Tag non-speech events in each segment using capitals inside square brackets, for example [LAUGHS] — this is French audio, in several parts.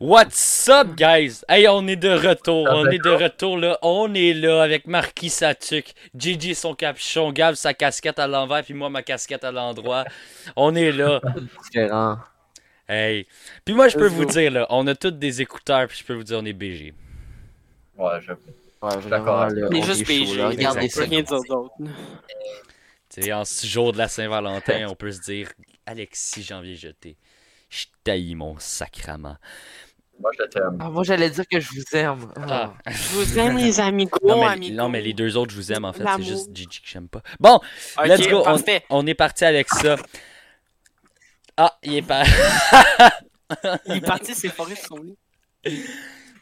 What's up, guys? Hey, on est de retour. On est de retour, là. On est là avec Marquis Satuc, Gigi son capuchon, Gab sa casquette à l'envers, puis moi ma casquette à l'endroit. On est là. Différent. Hey. Puis moi, je peux vous dire, là, on a tous des écouteurs, puis je peux vous dire, on est BG. Ouais, je... Ouais, D'accord. on juste est là. On Regardez peut ça. rien dire d'autre. Tu sais, en ce jour de la Saint-Valentin, on peut se dire, Alexis Janvier jeté. Je taillis mon sacrament. Moi, je t'aime. Ah, moi, j'allais dire que je vous aime. Ah. Ah. Je vous aime, les [LAUGHS] amigos, Non mais, amigos. non, mais les deux autres, je vous aime, en fait. C'est juste Gigi que j'aime pas. Bon, let's go. On, est parti avec ça. Ah, il est pas. [LAUGHS] Il est parti séparer de son lit.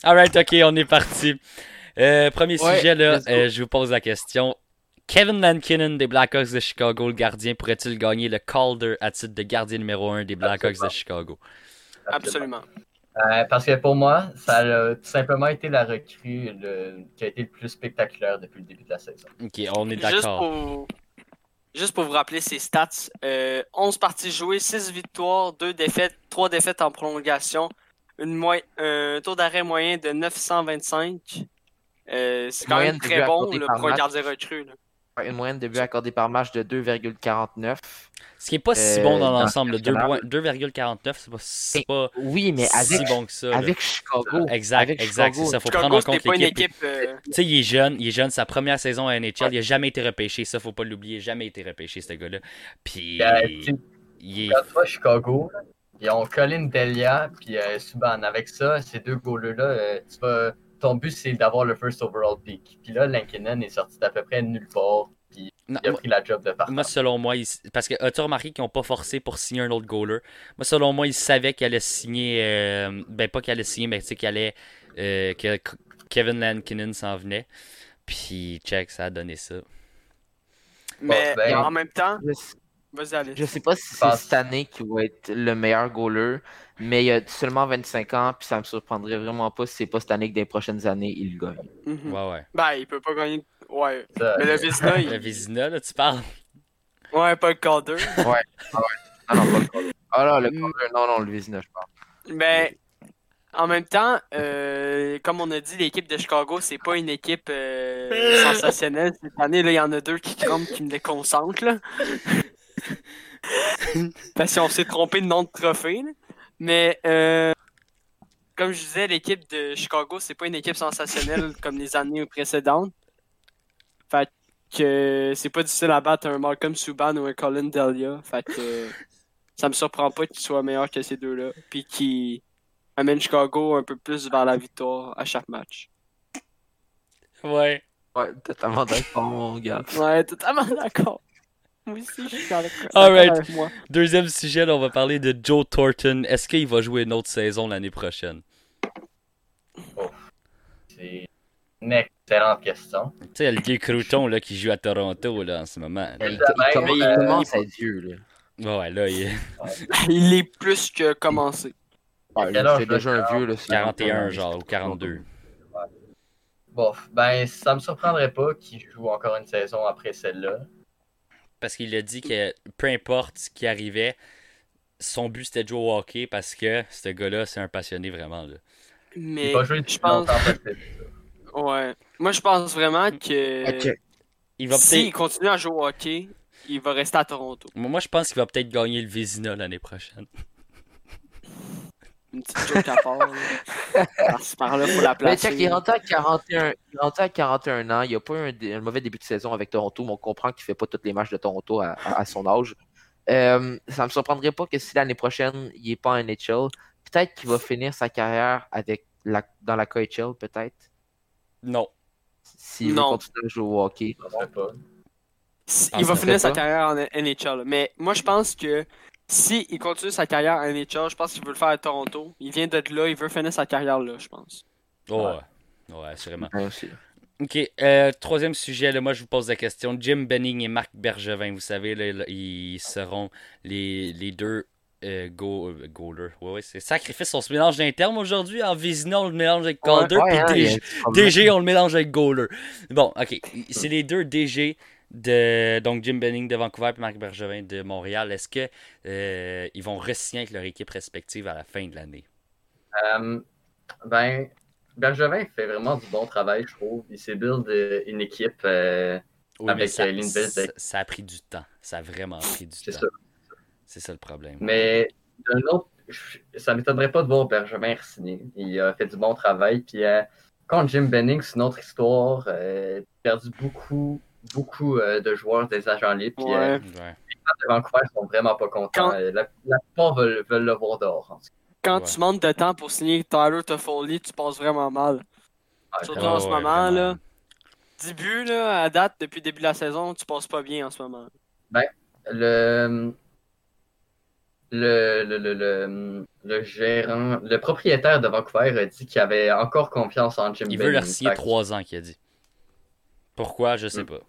Alright, ok, on est parti. Euh, premier Ouais, sujet, là, euh, je vous pose la question. Kevin Lankinen des Blackhawks de Chicago, le gardien, pourrait-il gagner le Calder à titre de gardien numéro 1 des Blackhawks de Chicago? Absolument. Euh, parce que pour moi, ça a tout simplement été la recrue le- qui a été le plus spectaculaire depuis le début de la saison. Ok, on est Juste d'accord. pour... Juste pour vous rappeler ses stats, euh, 11 parties jouées, 6 victoires, 2 défaites, 3 défaites en prolongation, une un taux d'arrêt moyen de 925. Euh, c'est quand même très bon là, pour un gardien recru. là. Une moyenne de buts accordés par match de 2,49. Ce qui est pas si Euh, bon dans dans l'ensemble, le le championnat. 2,49, c'est pas, c'est pas Oui, mais si avec, bon que ça. là. avec Chicago. Exact, avec exact, c'est Chicago, ça. Faut Chicago, prendre en compte pas une l'équipe. équipe. euh, Tu sais, il est jeune, il est jeune, sa première saison à NHL, il a jamais été repêché, ça faut pas l'oublier, jamais été repêché ce gars-là. Puis Euh, il est Quand tu vas à Chicago, ils ont Colin Delia puis euh, Subban. Avec ça, ces deux goalers-là, euh, tu vas... ton but, c'est d'avoir le first overall pick. Puis là, Lankinen est sorti d'à peu près nulle part. Puis Non, il a pris la job de partant. Moi, selon moi, il- parce que as-tu remarqué qu'ils n'ont pas forcé pour signer un autre goaler? Moi, selon moi, ils savaient qu'il allait signer, euh, ben pas qu'il allait signer, mais tu sais qu'il allait, euh, que Kevin Lankinen s'en venait. Puis, check, ça a donné ça. Mais ben, en même temps, vas-y, allez. je sais pas si c'est Passe. cette année qui va être le meilleur goaler, mais il a seulement 25 ans, puis ça me surprendrait vraiment pas si c'est pas cette année que dans les prochaines années, il gagne. Mhm. Ouais, ouais. Ben, il peut pas gagner. Ouais. Ça, Mais le Vizina, Le. Vizina, là, tu parles? ouais, pas le Calder. Ah non, pas le goaler. Ah non, le goaler, non, non, le Vizina, je pense. Mais en même temps, euh, comme on a dit, l'équipe de Chicago, c'est pas une équipe euh, [LAUGHS] sensationnelle. Cette année, là, il y en a deux qui crament, qui me déconcentrent. Là. [LAUGHS] Parce qu'on s'est trompé de nom de trophée. là. Mais euh, comme je disais, l'équipe de Chicago, c'est pas une équipe sensationnelle [LAUGHS] comme les années précédentes. Fait que c'est pas difficile à battre un Malcolm Subban ou un Colin Delia. Fait que ça me surprend pas qu'il soit meilleur que ces deux-là. Puis qu'il amène Chicago un peu plus vers la victoire à chaque match. Ouais. Ouais, totalement d'accord, mon gars. Ouais, totalement d'accord. Moi aussi, je suis d'accord Alright. avec moi. Deuxième sujet, là, on va parler de Joe Thornton. Est-ce qu'il va jouer une autre saison l'année prochaine? C'est une excellente question. Tu sais, le vieux Crouton, là, qui joue à Toronto, là, en ce moment. Il, il, commence- il euh, commence à là. Ouais, ouais, là, il est Il est plus que commencé. Âge, c'est déjà un vieux, là. c'est- 41, genre, ou 42. Bon, ben, ça me surprendrait pas qu'il joue encore une saison après celle-là. Parce qu'il a dit que peu importe ce qui arrivait, son but c'était de jouer au hockey parce que ce gars-là, c'est un passionné vraiment. Là. Mais Il va jouer je pense. Ouais. Moi, je pense vraiment que Ok. Il va s'il continue à jouer au hockey, il va rester à Toronto. Moi, je pense qu'il va peut-être gagner le Vézina l'année prochaine. Une petite joke à part. là. Par-ci, par-là, faut la Mais check, il est rendu à 41, il est rendu à 41 ans. Il a pas eu un, mauvais début de saison avec Toronto, mais on comprend qu'il fait pas tous les matchs de Toronto à, à- à son âge. Euh, ça me surprendrait pas que si l'année prochaine, il est pas en NHL, peut-être qu'il va finir sa carrière avec la, dans la KHL, peut-être. Non. S'il veut continuer à jouer au hockey. Il va finir sa carrière en NHL. Mais moi, je pense que si il continue sa carrière en NHL, je pense qu'il veut le faire à Toronto. Il vient d'être là, il veut finir sa carrière là, je pense. Oh, ouais. Ouais, assurément. Ouais. Ok, euh, troisième sujet, là, moi je vous pose la question. Jim Benning et Marc Bergevin, vous savez, là, là, ils seront les, les deux euh, go, euh, goalers. Ouais, ouais, c'est sacrifice, on se mélange d'un terme aujourd'hui. En Vézina, on le mélange avec Calder, Ouais, puis DG. DG, on le mélange avec goaler. Bon, ok, c'est les deux DG de donc Jim Benning de Vancouver et Marc Bergevin de Montréal. Est-ce que euh, ils vont re-signer avec leur équipe respective à la fin de l'année? Euh, ben, Bergevin fait vraiment du bon travail, je trouve. Il s'est build euh, une équipe. euh, Oui, Avec, ça, ça, ça a pris du temps. Ça a vraiment pris du c'est temps. ça. C'est ça le problème. Mais d'un autre, ça m'étonnerait pas de voir Benjamin signer. Il a fait du bon travail. Puis euh, contre Jim Benning, c'est une autre histoire. Euh, il a perdu beaucoup, beaucoup euh, de joueurs des agents libres. Puis Ouais. euh, Ouais. les Vancouver sont vraiment pas contents. Quand- Euh, La, la plupart veulent, veulent le voir dehors. en tout Quand Ouais. tu manques de temps pour signer Tyler Toffoli, tu passes vraiment mal. Surtout Ouais, en ce ouais, moment, là. Début, là, à date, depuis le début de la saison, tu passes pas bien en ce moment. le, le, le, le, le, le gérant, le propriétaire de Vancouver a dit qu'il avait encore confiance en Jim Il veut leur signer 3 ans, qu'il a dit. Pourquoi, je sais Mm. pas.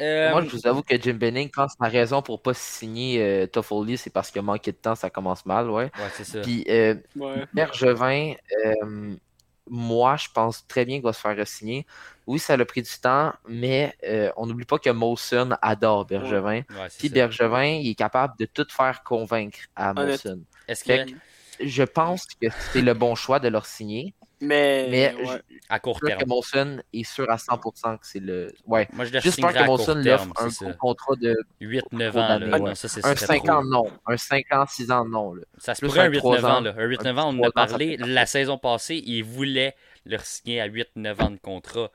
Euh, Moi, je vous avoue que Jim Benning, quand c'est la raison pour pas signer euh, Toffoli, c'est parce qu'il a manqué de temps, ça commence mal, ouais. ouais, c'est ça. Puis euh, Ouais. Bergevin, euh, moi, je pense très bien qu'il va se faire signer. Oui, ça a pris du temps, mais euh, on n'oublie pas que Molson adore Bergevin. Ouais, Puis ça. Bergevin, il est capable de tout faire convaincre à. Molson. Est-ce que, Je pense que c'est le bon choix de leur signer, Mais, mais ouais. je à court sûr que terme, Molson est sûr à 100% que c'est le. Ouais. moi je signerais que Molson l'offre terme, un gros contrat de 8-9 trop ans, là. d'années, Non, ouais. ça, c'est un serait 5 trop. ans, non. Un 5 ans, 6 ans, non. Là. Ça se Plus pourrait un un 8-9 trois ans, là. Un 8-9 ans, on en a parlé la saison passée, ils voulaient leur signer à 8-9 ans de contrat.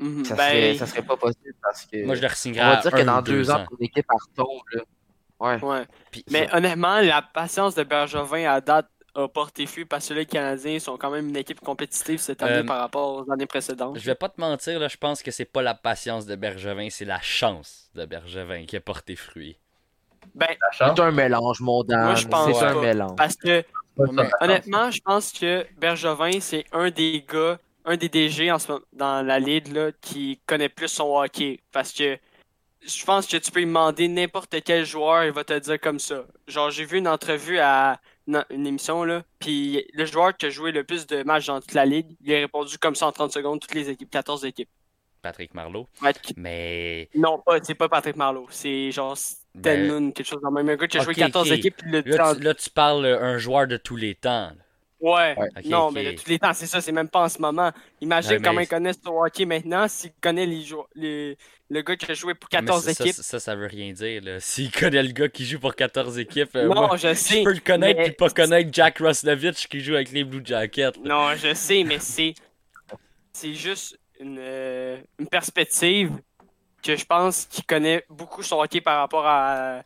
Mhm. Ça, Ben, serait, ça serait pas possible parce que. Moi, je leur on signerais va à dire que un dans deux ans, ton équipe elle retombe. Là. Ouais. ouais. Puis- Mais honnêtement, la patience de Bergevin à date a porté fruit parce que les Canadiens sont quand même une équipe compétitive cette année Euh, par rapport aux années précédentes. Je vais pas te mentir, là, je pense que c'est pas la patience de Bergevin, c'est la chance de Bergevin qui a porté fruit. Ben, C'est un mélange, mon Dan. Moi, je pense C'est un pas. mélange. parce que honnêtement, je pense que Bergevin, c'est un des gars, un des DG en ce moment dans la ligue là, qui connaît plus son hockey. Parce que je pense que tu peux lui demander n'importe quel joueur, il va te dire comme ça. Genre, j'ai vu une entrevue à une, une émission, là, puis le joueur qui a joué le plus de matchs dans toute la ligue, il a répondu comme ça en 30 secondes, toutes les équipes, 14 équipes. Patrick. Ouais, Mais. Non, pas, c'est pas Patrick Marleau, c'est genre ben, Stenlund, quelque chose dans le même. Un gars qui a joué Ok, 14 ok. équipes, puis le là, tu, là, tu parles euh, un joueur de tous les temps. là. Ouais, non, mais de tous les temps, c'est ça, c'est même pas en ce moment. Imagine Ouais, mais- comment ils connaissent le hockey maintenant, s'ils connaissent les jou- les- le gars qui a joué pour 14 Mais ça, équipes. Ça, ça, ça veut rien dire. [LAUGHS] S'il connaît le gars qui joue pour 14 équipes, euh, non, moi, je peux le connaître puis pas connaître Jack Roslovich qui joue avec les Blue Jackets. Non, je sais, mais c'est c'est juste une, euh, une perspective que je pense qu'il connaît beaucoup son hockey par rapport à.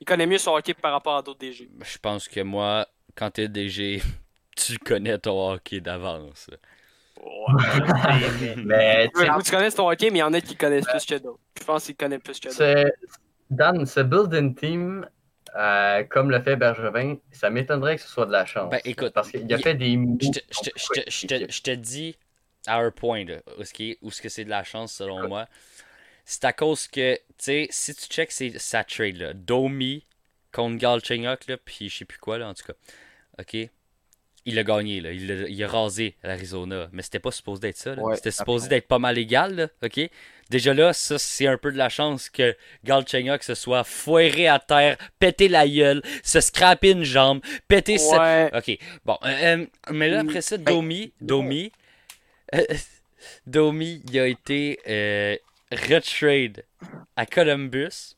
Il connaît mieux son hockey par rapport à d'autres DG. Je pense que moi, quand t'es DG, [LAUGHS] tu connais ton hockey d'avance. [LAUGHS] Mais tu connais ton hockey, mais il y en a qui connaissent plus que d'autres. Je pense qu'ils connaissent plus que d'autres. ce- Dan, ce build-in team, euh, comme le fait Bergevin, ça m'étonnerait que ce soit de la chance. Ben, écoute, Parce qu'il a fait des. Je te, dis à un point là, où ce que c'est de la chance selon moi. C'est à cause que, tu sais, si tu checks c'est sa trade là, Domi contre Galchenyuk là, puis je sais plus quoi là en tout cas. OK? Il a gagné là, il a, il a rasé l'Arizona, mais c'était pas supposé d'être ça. Ouais, C'était supposé d'être pas mal égal là, OK? Déjà là, ça c'est un peu de la chance que Galchenyuk se soit foiré à terre, pété la gueule, se scraper une jambe, péter sa-. Ok, bon, euh, euh, mais là après ça, Domi, Domi, euh, [LAUGHS] Domi, il a été euh, retrade à Columbus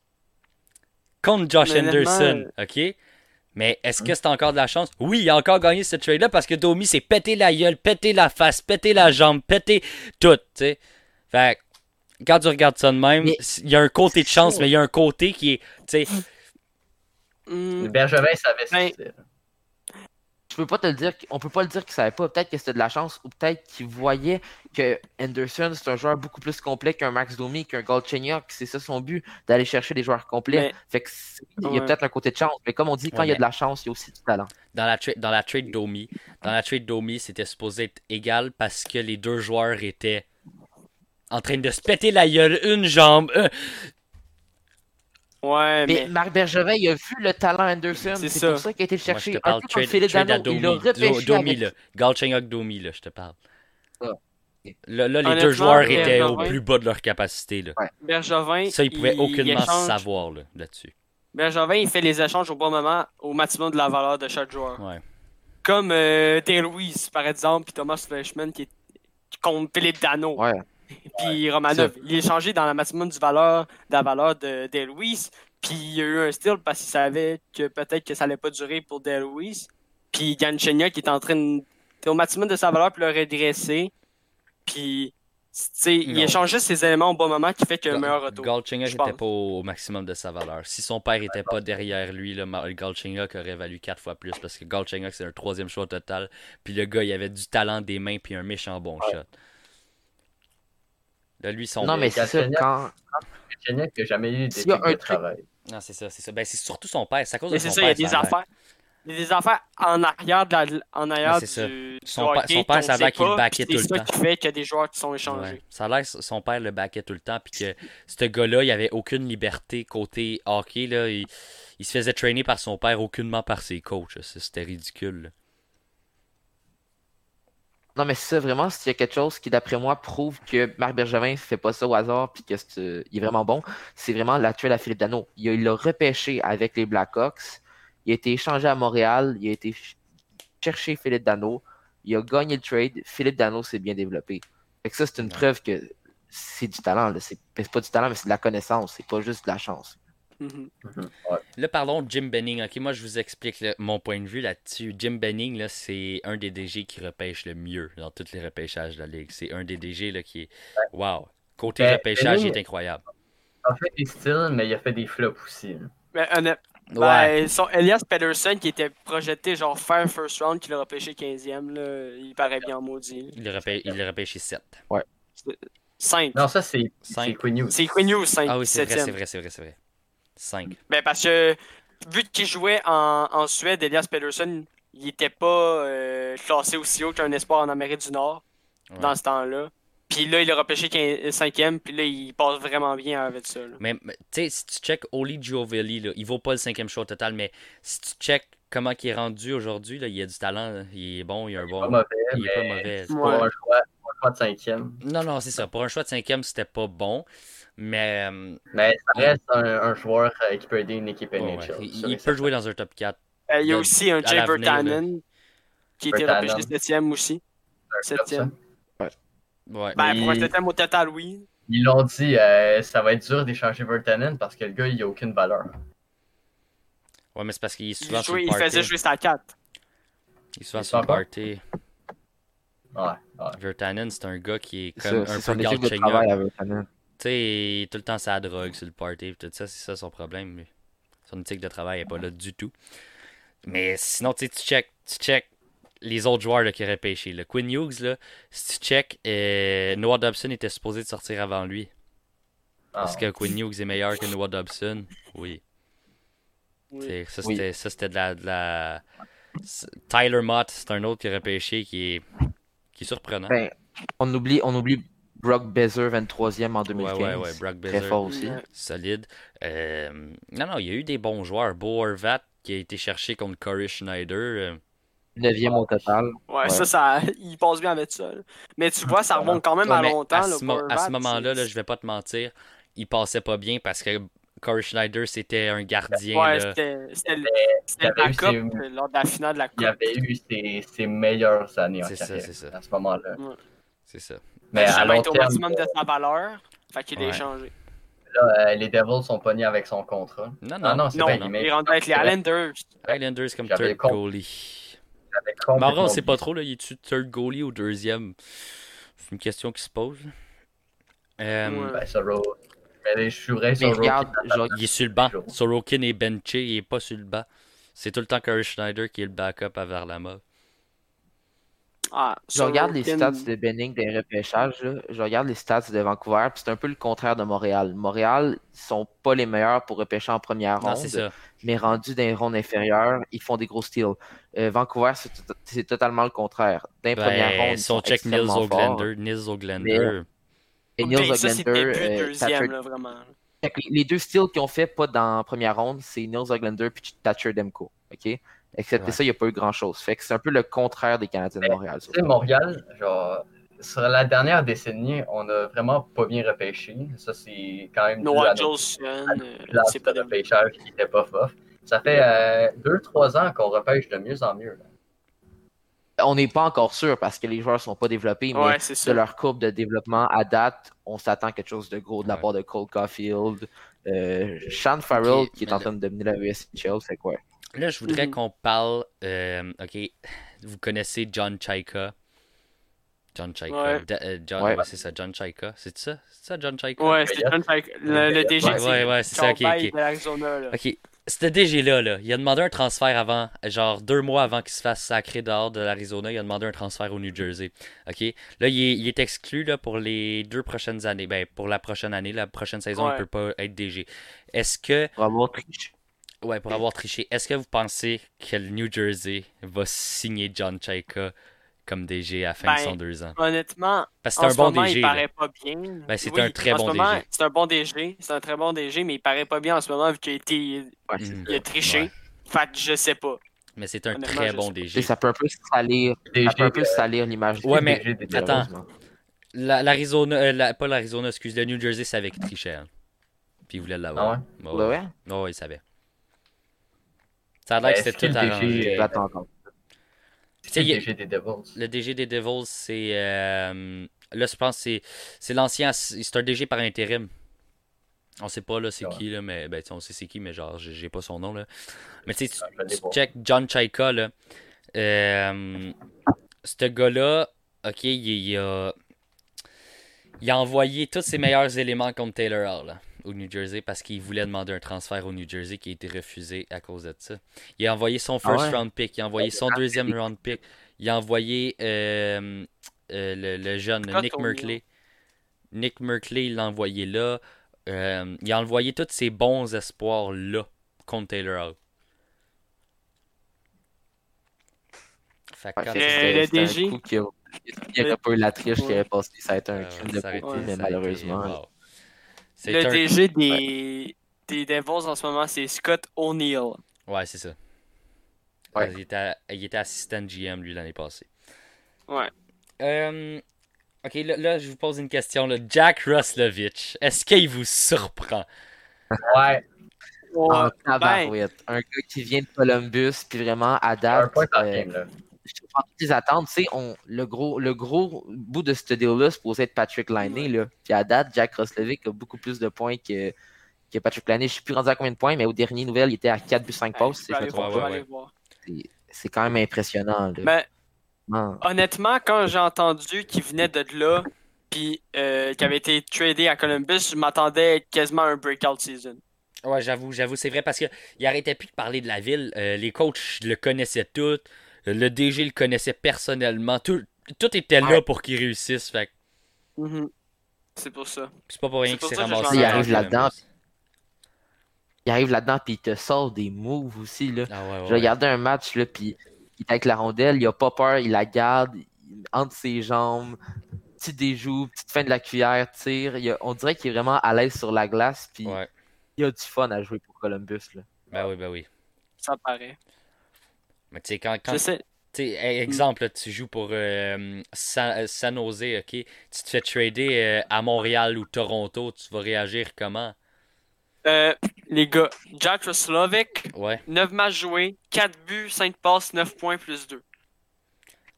contre Josh Anderson, ok? Mais est-ce que c'est encore de la chance? Oui, il a encore gagné ce trade-là parce que Domi s'est pété la gueule, pété la face, pété la jambe, pété tout, tu sais. Fait que, quand tu regardes ça de même, Mais- il y a un côté de chance, mais il y a un côté qui est, tu sais, Hmm. Bergevin savait faisait. Je peux pas te le dire, on peut pas le dire qu'il savait pas. Peut-être que c'était de la chance ou peut-être qu'il voyait que Anderson c'est un joueur beaucoup plus complet qu'un Max Domi, qu'un Galchenyuk. C'est ça son but, d'aller chercher des joueurs complets. Mais- Fait que il y a Ouais. peut-être un côté de chance. Mais comme on dit, quand Ouais, il y a mais- de la chance, il y a aussi du talent. dans la, tra- dans la trade Domi, dans la trade Domi, c'était supposé être égal parce que les deux joueurs étaient en train de se péter la gueule, une jambe. euh, Ouais, Mais mais. Marc Bergevin, il a vu le talent Anderson. C'est C'est ça. pour ça qu'il a été le moi, je chercher. te Un parle trade, Philippe trade Dano, il a repêché Do- Domi, avec- là. Galchenyuk Domi, là, je te parle. Ah. Là, là, les deux joueurs étaient au plus bas de leur capacité. Là. Bergevin. Ça, ils pouvaient il aucunement savoir là, là-dessus. Bergevin, il fait les échanges au bon moment, au maximum de la valeur de chaque joueur. Ouais. Comme euh, Louise, par exemple, puis Thomas Fleshman qui est contre Philippe Dano. Ouais. Puis Romanov, il est changé dans le maximum du valeur, de la valeur de Dale Louise. Puis il y a eu un steal parce qu'il savait que peut-être que ça allait pas durer pour Dale Louise. Puis Ganchenia qui est en train de. au maximum de sa valeur puis le redresser. Puis, il échange juste ces éléments au bon moment qui fait a un meilleur retour. Galchenyuk n'était pas au maximum de sa valeur. Si son père était pas derrière lui, le Galchenyuk aurait valu 4 fois plus parce que Galchenyuk c'est un troisième choix total. Puis le gars, il avait du talent des mains puis un méchant bon shot. Là, lui, son. Non, mais c'est ça, Galchenyuk- quand. N'a jamais eu d'éthique de truc- travail. Non, c'est ça, c'est ça. Ben, c'est surtout son père. C'est à cause de Mais son c'est ça, père. il y a des ça affaires. Il y a des affaires en arrière, de la, en arrière Mais c'est du, Son hockey son père, ça a sait l'air qu'il backait puis tout C'est le ça temps. qui fait qu'il y a des joueurs qui sont échangés. Ouais. Ça a l'air que son père le backait tout le temps, puis que ce gars-là, il avait aucune liberté côté hockey. Là. Il, il se faisait traîner par son père, aucunement par ses coachs. Ça, C'était ridicule. là. Non, mais ça, vraiment, s'il y a quelque chose qui, d'après moi, prouve que Marc Bergevin fait pas ça au hasard puis qu'il est vraiment bon, c'est vraiment la trade à Philippe Dano. Il l'a repêché avec les Blackhawks. Il a été échangé à Montréal. Il a été ch- chercher Philippe Dano. Il a gagné le trade. Philippe Dano s'est bien développé. Fait que ça, c'est une Ouais. preuve que c'est du talent. c'est pas du talent, mais c'est de la connaissance. C'est pas juste de la chance. Ouais. Là, parlons de Jim Benning. Ok, moi, je vous explique là, mon point de vue là-dessus. Jim Benning, là, c'est un des DG qui repêche le mieux dans tous les repêchages de la ligue. C'est un des DG là, qui est. Wow! Côté Ben, repêchage, il est incroyable. Il a fait des styles, mais il a fait des flops aussi. Mais honnête, Ouais. ben, son Elias Pedersen qui était projeté genre faire first round, qui l'a repêché 15e, là, il paraît bien maudit. Il l'a repê- il l'a repêché 7. 5. Non, ça, c'est Quinn Hughes. C'est Hughes, 5 Ah oui, c'est vrai, 7e. c'est vrai, c'est vrai, c'est vrai. 5. Ben parce que vu qu'il jouait en, en Suède, Elias Pedersen, il était pas euh, classé aussi haut qu'un espoir en Amérique du Nord dans ce temps-là. Puis là, il a repêché 5e, puis là, il passe vraiment bien avec ça. là. Mais, mais, tu sais, si tu check Oli Giovelli, là, il vaut pas le cinquième choix total, mais si tu check comment il est rendu aujourd'hui, là, il a du talent, là. il est bon, il a un Pas bon. mauvais, Il est pas mauvais. pour Ouais. un choix, pour un choix de cinquième. Non, non, c'est ça. Pour un choix de cinquième, c'était pas bon. Mais euh, Mais ça reste un, un joueur euh, qui peut aider une équipe NHL. ouais. il, peut jouer dans un top 4. Euh, il y a aussi un Jay Bertanen qui a été Bertanen. repêché 7e aussi. C'est un club, Septième. ça. Ouais. Ben, pour un Il- 7e au total, oui. Ils l'ont dit, euh, ça va être dur d'échanger Vertanen parce que le gars, il a aucune valeur. ouais, mais c'est parce qu'il est Il, souvent sur jouait, le il faisait jouer sa 4. Il est souvent Il sur le party. Ouais, ouais. Vertanen, c'est un gars qui est comme un peu Galchenyuk. Tu sais, tout le temps sa drogue sur le party, pis tout ça, c'est ça son problème. Son éthique de travail est pas là du tout. Mais sinon, tu sais, tu check, tu check les autres joueurs là, qui auraient pêché. Le Quinn Hughes, là, si tu check, euh, Noah Dobson était supposé de sortir avant lui. Ah, Est-ce que Quinn Hughes est meilleur que Noah Dobson? Oui. Ça, c'était ça, c'était de la. de la- Tyler Mott, c'est un autre qui aurait pêché qui est, qui est surprenant. Ben, on oublie, on oublie Brock Bezer, 23e en ouais, 2015. ouais, ouais. Brock Très Besser. fort aussi. Ouais. solide. Euh, non, non, il y a eu des bons joueurs. Bo Horvat qui a été cherché contre Corey Schneider. euh, 9e au total. Ouais, Ouais. ça, ça, il passe bien avec ça. là. Mais tu vois, ça remonte quand même ouais, à longtemps. à, ce, moment-là, là, je vais pas te mentir, il passait pas bien parce que Corey Schneider, c'était un gardien. Ouais, c'était il ses- euh, lors de la finale de la Il Coupe. avait eu ses, ses meilleures années en C'est ça, carrière c'est ça. à ce moment-là. C'est ça. Mais à jamais long été au terme, maximum de sa valeur. Fait qu'il Ouais. est échangé. là, euh, les Devils sont pognés avec son contrat. Non, non. Ah non, c'est Non, pas il Limé. est rendu avec les Islanders. Islanders comme J'avais third con- goalie. Complètement on sait pas trop, là, il est-tu third goalie ou deuxième? C'est une question qui se pose. Euh, Ouais. Ben, Soro- Mais je sur regarde, Il est sur le banc. Sorokin est benché, il est pas sur le banc. C'est tout le temps Corey Schneider qui est le backup à Varlamov. Ah, Je regarde les stats de Benning des repêchages, là. je regarde les stats de Vancouver, puis c'est un peu le contraire de Montréal. Montréal, ils sont pas les meilleurs pour repêcher en première Non, ronde, ça. mais rendus dans les rondes inférieures, ils font des gros steals. Euh, Vancouver, c'est totalement le contraire. Dans les Ben, rondes, ils si on sont check Nils. Oglander, Nils Oglander, Et Ben, Nils début euh, deuxième, là, vraiment. Les deux styles qu'ils ont fait pas dans la première ronde, c'est Nils Oglander puis Thatcher Demko. OK? Excepté Ouais. ça, il n'y a pas eu grand chose. Fait que c'est un peu le contraire des Canadiens de Montréal. Tu sais, Montréal, genre, sur la dernière décennie, on a vraiment pas bien repêché. Ça, c'est quand même. Noah Jolson, euh, c'est pas de repêchage qui était pas fof. Ça fait euh, deux, trois ans qu'on repêche de mieux en mieux. là. On n'est pas encore sûr parce que les joueurs ne sont pas développés, mais Ouais, de leur courbe de développement à date, on s'attend à quelque chose de gros de la Ouais. part de Cole Caulfield. Euh, Sean Farrell qui est en train de dominer la USHL, c'est quoi? Là, je voudrais Mhm. qu'on parle. euh, ok, vous connaissez John Chaika? John Chaika. Ouais. Euh, John, Ouais. ouais, c'est ça, John Chaika. C'est ça? C'est ça, John Chaika? Ouais, c'était John Pike. Le, le DG, Ouais, c'est ouais, ouais, c'est ça, ok, ok. de l'Arizona, là. Ok, ce DG-là, là, il a demandé un transfert avant, genre deux mois avant qu'il se fasse sacrer dehors de l'Arizona, il a demandé un transfert au New Jersey. Ok, là, il est, il est exclu là, pour les deux prochaines années. Ben, pour la prochaine année, la prochaine saison, il Ouais. peut pas être DG. Est-ce que, Pour avoir triché. Ouais, pour avoir triché, est-ce que vous pensez que le New Jersey va signer John Chaika comme DG à la fin de Ben, son deux ans? Honnêtement, Parce que en c'est ce un bon moment, DG. il là. paraît pas bien. Ben, c'est Oui, un très en ce bon moment, DG. C'est un bon DG, c'est un très bon DG, mais il paraît pas bien en ce moment vu qu'il a été, Ouais, c'est il a triché. Ouais. Fait que je sais pas. Mais c'est un très bon pas. Et DG. ça peut un peu salir, DG, ça peut un peu salir l'image du Ouais, club, mais DG des attends. L'Arizona, euh, la- pas l'Arizona, excuse, le New Jersey savait qu'il trichait. hein. Puis il voulait l'avoir. Ah Bah ouais. Oh, il savait. Ça a l'air Ben, que c'était tout arrangé. encore. C'est le DG des Devils. Le DG des Devils, c'est. euh, là, je pense que c'est- c'est l'ancien. C'est un DG par intérim. On sait pas là c'est Ouais. qui là, mais ben on sait c'est qui, mais genre j'ai pas son nom là. Mais tu sais, tu- Ah, tu check John Chaika là. Euh, ce gars-là, ok, il, il a. Il a envoyé tous ses meilleurs éléments contre Taylor Hall là, au New Jersey parce qu'il voulait demander un transfert au New Jersey qui a été refusé à cause de ça. Il a envoyé son first Ah ouais? round pick, il a envoyé son deuxième round pick, il a envoyé euh, euh, le, le jeune Scott Nick. Merkley. Nick Merkley, il l'a envoyé là. Euh, il a envoyé tous ses bons espoirs là contre Taylor Hall. Fait que Le- un DG. coup qui a- Il n'y aurait pas eu la triche qui avait passé, ça a été un crime ouais, de ça aurait beauté, été- mais a été- malheureusement. wow. C'est Le un- DG des, des Devils en ce moment, c'est Scott O'Neill. Ouais, c'est ça. Ouais. Il, était, il était assistant GM lui l'année passée. Ouais. Euh, ok, là, là, je vous pose une question. Là. Jack Roslovich, est-ce qu'il vous surprend? Ouais, En ben, tabarouette. Un gars qui vient de Columbus, puis vraiment à un date, point par euh, game, là. Je comprends toutes les attentes. Tu sais, on, le, gros, le gros bout de ce deal-là, c'est supposé être Patrick Liney. Là. Puis à date, Jack Roslovic a beaucoup plus de points que, que Patrick Liney. Je ne sais plus rendu à combien de points, mais aux dernières nouvelles, il était à 4 buts 5 passes, si je me trompe pas. ouais. C'est- quand même impressionnant. Là. Mais Non. honnêtement, quand j'ai entendu qu'il venait de là, puis euh, qu'il avait été tradé à Columbus, je m'attendais quasiment à un breakout season. Ouais, j'avoue, j'avoue, c'est vrai parce que il arrêtait plus de parler de la ville. Euh, les coachs le connaissaient tous. Le DG le connaissait personnellement. Tout, tout était là Ouais. pour qu'il réussisse. Fait Mhm. C'est pour ça. c'est pas pour rien qu'il s'est ramassé. Il arrive là-dedans. Il arrive là-dedans, puis il te sort des moves aussi. Là. Ah ouais, ouais. J'ai regardé un match, là, puis il est avec la rondelle, il a pas peur, il la garde il- entre ses jambes, petit déjoue, petite fin de la cuillère, tire. Il a- on dirait qu'il est vraiment à l'aise sur la glace, puis Ouais. il a du fun à jouer pour Columbus. Là. Ben oui, ben oui. Ça paraît. Mais tu sais, quand, quand exemple, là, tu joues pour euh, San, euh, San Jose, ok? Tu te fais trader euh, à Montréal ou Toronto, tu vas réagir comment? Euh, les gars, Jack Roslovic, Ouais, 9 matchs joués, 4 buts, 5 passes, 9 points plus 2.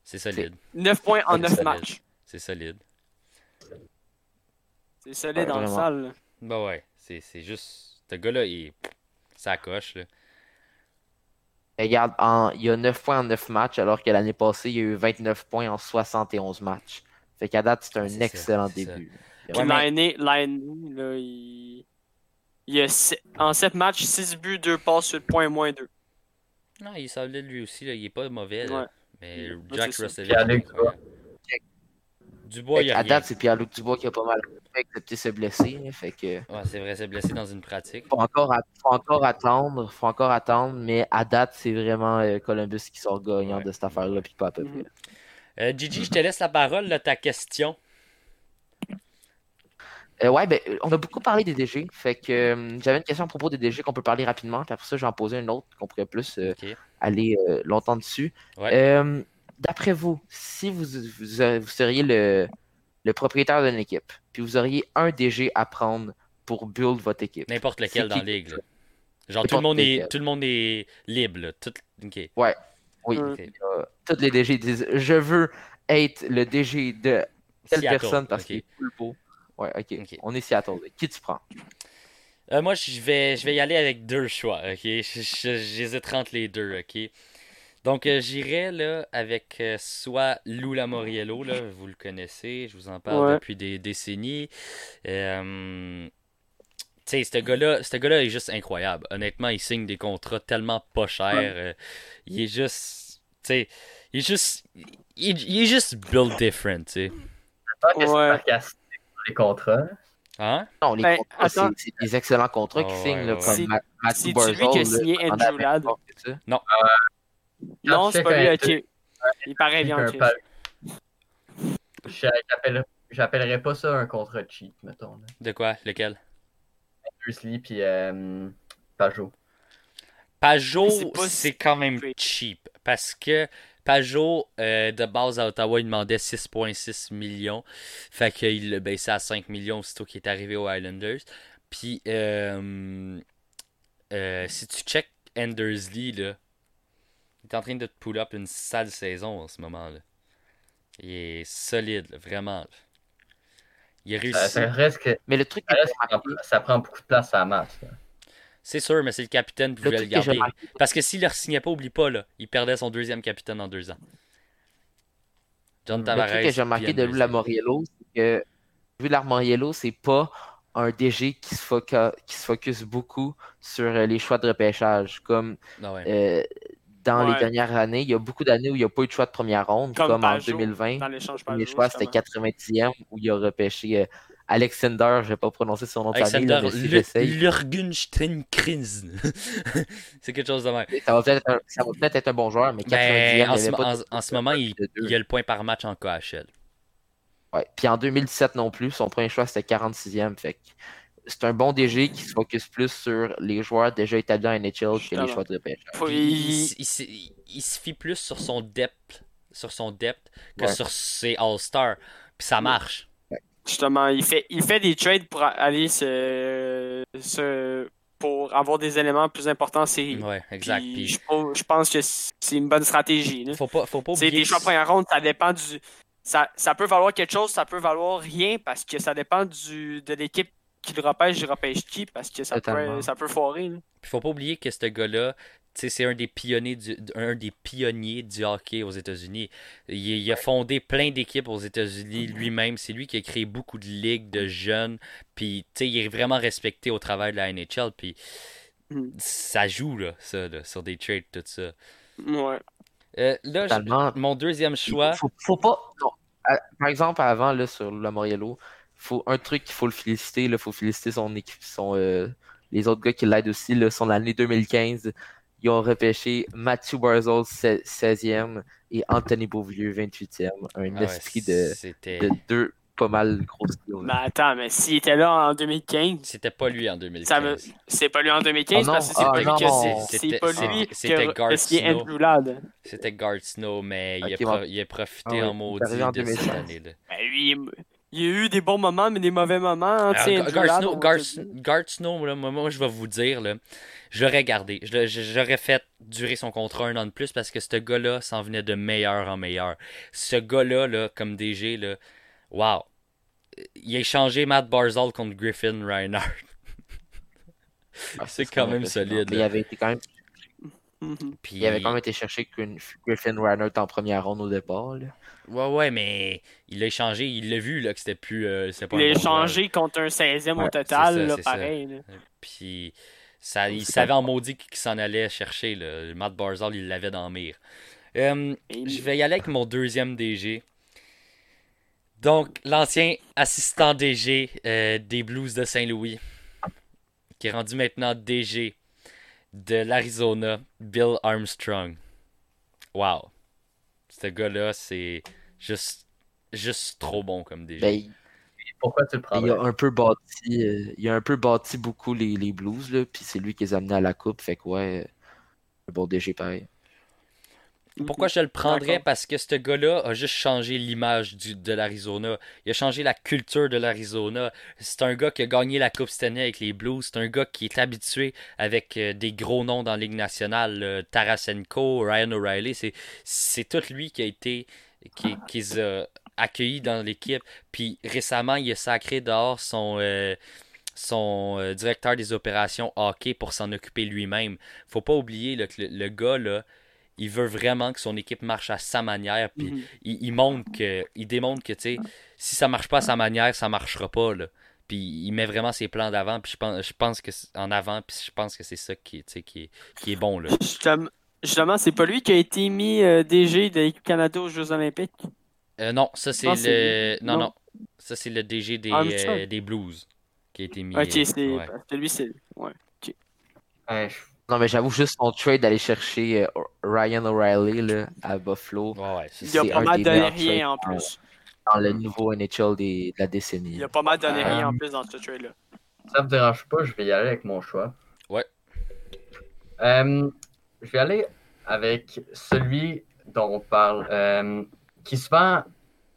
c'est solide. 9 points en C'est 9 solide. matchs. C'est solide. C'est solide dans le Vraiment. salle. là. Ben ouais, c'est c'est juste. Ce gars-là, il. Ça coche, là. Regarde, en- il y a 9 points en 9 matchs, alors que l'année passée, il y a eu 29 points en 71 matchs. Fait qu'à date, c'est un C'est excellent ça. début. Puis Ouais, Liney, là, il... il a en 7 matchs, 6 buts, 2 passes, 8 points, moins 2. Non, il est solide lui aussi, là. Il est pas mauvais, là. Ouais. Mais Jack. Russell. Pierre-Luc Dubois. Dubois, il y a à rien. date, c'est Pierre-Luc Dubois qui a pas mal accepté se blesser. là, Fait que Ouais, c'est vrai, c'est blessé dans une pratique. faut encore, faut encore attendre, faut encore attendre, mais à date, c'est vraiment euh, Columbus qui sort gagnant Ouais. de cette affaire-là, puis pas à peu Mhm. près. Euh, Gigi, je te laisse la parole, là, ta question. Euh, ouais, ben, on a beaucoup parlé des DG. Fait que euh, j'avais une question à propos des DG qu'on peut parler rapidement. Puis après ça, j'en posais une autre qu'on pourrait plus euh, aller euh, longtemps dessus. Ouais. D'après vous, si vous, vous, vous seriez le, le propriétaire d'une équipe, puis vous auriez un DG à prendre pour build votre équipe. N'importe lequel dans la ligue. là. Genre, tout le, monde est, tout le monde est libre. Là. Tout... Oui, Ouais. ok. euh, tous les DG disent Je veux être le DG de telle Seattle, personne parce qu'il est full beau. Ouais, ok. Ok. On est Seattle. Qui tu prends? Euh, moi, je vais, je vais y aller avec deux choix, ok? J'hésiterai entre les deux, ok? Donc, euh, j'irai là avec euh, soit Lou Lamoriello, là, vous le connaissez, je vous en parle Ouais. depuis des décennies. Euh, tu sais, ce gars-là, ce gars-là est juste incroyable. Honnêtement, il signe des contrats tellement pas chers. euh, il est juste, tu sais, il est juste, il, il est juste built different, tu sais. C'est Ouais. les contrats? Hein? Non, les Ben, contrats, c'est c'est des excellents contrats Oh, qui ouais, signent, là, ouais, comme ouais. Ma- Matthew C'est-tu lui Barzal, qui a là, signé Andrew Ladd? c'est ça? Non, c'est pas lui, ok. Il paraît bien, un ok. J'appellerais pas ça un contrat cheap, mettons. Là. De quoi? Lequel? Grizzly puis euh, Pajot. Pajot, C'est quand même cheap. parce que Pajot, euh, de base à Ottawa, il demandait 6,6 millions. Fait qu'il l'a baissé à 5 millions aussitôt qu'il est arrivé aux Islanders. Puis, euh, euh, si tu check Endersley, là, il est en train de te pull up une sale saison en ce moment-là. Il est solide, là, vraiment. là. Il a réussi. ça reste que Mais le truc ça, reste que ça prend- ça prend beaucoup de place à la masse. C'est sûr, mais c'est le capitaine qui voulait le que garder. Parce que s'il ne le signait pas, oublie pas, là, il perdait son deuxième capitaine en deux ans. John le Tavares. truc que j'ai remarqué de Lou Anderson. Lamoriello, c'est que Lou Lamoriello, c'est pas un DG qui se, foca- qui se focus beaucoup sur euh, les choix de repêchage. Comme Ah ouais. euh, dans Ouais. les dernières années, il y a beaucoup d'années où il n'y a pas eu de choix de première ronde, Comme comme, en Pajot, 2020. Dans l'échange Le premier Pajot, choix, c'était justement. 90e, où il a repêché euh, Alexander, je vais pas prononcer son nom de famille, là, mais si j'essaye, [LAUGHS] c'est quelque chose de même. ça va peut-être être, un- être bon joueur, mais 90e, Ben, en, ce, avait pas en- de- en ce moment, il, il a le point par match en KHL. Ouais. Puis en 2017 non plus, son premier choix c'était 46e. Fait que c'est un bon DG qui se focus plus sur les joueurs déjà établis en NHL que les choix de Puis il, il- se- fie plus sur son depth, sur son depth que Ouais. sur ses All-Stars. Puis ça marche. Justement, il fait, il fait des trades pour aller se, se- pour avoir des éléments plus importants en série. Ouais, exact. Puis Puis je, pense- je pense que c'est une bonne stratégie. là. faut pas, faut pas C'est oublier. des choix première ronde, ça dépend du. Ça, ça peut valoir quelque chose, ça peut valoir rien parce que ça dépend du, de l'équipe qui le repêche, il repêche qui? Parce que ça Totalement. peut, ça peut foirer. là. Puis faut pas oublier que ce gars-là, c'est un des pionniers du, un des pionniers du hockey aux États-Unis. Il, il a fondé plein d'équipes aux États-Unis lui-même. C'est lui qui a créé beaucoup de ligues de jeunes. Puis, tu sais, il est vraiment respecté au travail de la NHL. Puis, Mm. ça joue, là, ça, là, sur des trades, tout ça. Ouais. Euh, là, je- mon deuxième choix. Faut, faut pas. non. Par exemple, avant, là, sur la Moriello, faut un truc qu'il faut le féliciter. Il faut féliciter son équipe, son, euh, les autres gars qui l'aident aussi. Là, son année 2015, ils ont repêché Matthew Barzal 16e et Anthony Beauvieux 28e. Un Ah ouais, esprit de, deux pas mal gros skills. Mais attends, mais s'il était là en 2015, C'était pas lui en 2015. ça veut- c'est pas lui en 2015 Ah non, parce que c'est ah pas lui non. qui a- c'est- pas c'était- lui c'était Snow. Andrew Ladd. C'était Guard Snow, mais il, a Ok, pro- bon. il a profité Ah en maudit arrivé en de cette 2016. année-là. Ben, lui, il- y a eu des bons moments, mais des mauvais moments. hein, Alors, Snow, là, moi, moi, je vais vous dire, là, je l'aurais gardé. J'aurais fait durer son contrat un an de plus parce que ce gars-là s'en venait de meilleur en meilleur. Ce gars-là, là, comme DG, là, wow. Il a échangé Matt Barzal contre Griffin Reinhardt. Ah, [LAUGHS] c'est quand même solide, Mais là. il avait été quand même, Mhm. Puis, il avait quand même été chercher Griffin Reinhardt en première ronde au départ. là. Ouais, ouais, mais il l'a échangé. Il l'a vu là, que c'était plus. euh, pas Il un a bon joueur. échangé contre un 16e Ouais, au total, ça, là, ça. pareil. là. Puis ça, il savait en maudit qu'il s'en allait chercher. Là. Matt Barzal, il l'avait dans le mire. Euh, Et- je vais y aller avec mon deuxième DG. Donc, l'ancien assistant DG euh, des Blues de Saint-Louis, qui est rendu maintenant DG de l'Arizona, Bill Armstrong. Wow. Ce gars-là, c'est juste, juste trop bon comme DG. Ben, il- Pourquoi tu le il prendrais? a un peu bâti, euh, il a un peu bâti beaucoup les, les Blues, là, puis c'est lui qui les a amenés à la coupe. Fait que ouais, un bon DG pareil. Pourquoi je le prendrais? Parce que ce gars-là a juste changé l'image de l'Arizona. Il a changé la culture de l'Arizona. C'est un gars qui a gagné la Coupe Stanley avec les Blues. C'est un gars qui est habitué avec euh, des gros noms dans la Ligue nationale. là. Tarasenko, Ryan O'Reilly. C'est, tout lui qui a été. qui, qui a accueillis dans l'équipe. Puis récemment, il a sacré dehors son. euh, son euh, directeur des opérations hockey pour s'en occuper lui-même. Faut pas oublier là, que le, le gars là, il veut vraiment que son équipe marche à sa manière. Puis Mhm. il, il montre que, il démontre que tu sais, si ça marche pas à sa manière, ça marchera pas là. Puis il met vraiment ses plans d'avant. Puis je pense, je pense que c'est- en avant. Puis je pense que c'est ça qui, est- tu sais, qui, est, qui est bon là. [LAUGHS] Justement, justement, c'est pas lui qui a été mis euh, DG de l'équipe Canada aux Jeux Olympiques? Euh, non, ça c'est le, non, non non. ça c'est le DG des, Armstrong. euh, des Blues qui a été mis. Ok, euh, c'est ouais. lui, c'est. Ouais. Ouais, je- Non, mais j'avoue juste son trade d'aller chercher euh, Ryan O'Reilly là, à Buffalo Ouais, ouais, c'est Il a pas mal donné rien en plus. dans le nouveau NHL des- de la décennie. Il a pas mal donné Euh, rien en plus dans ce trade-là. ça me dérange pas, je vais y aller avec mon choix. Ouais. Euh, je vais aller avec celui dont on parle, euh, qui est souvent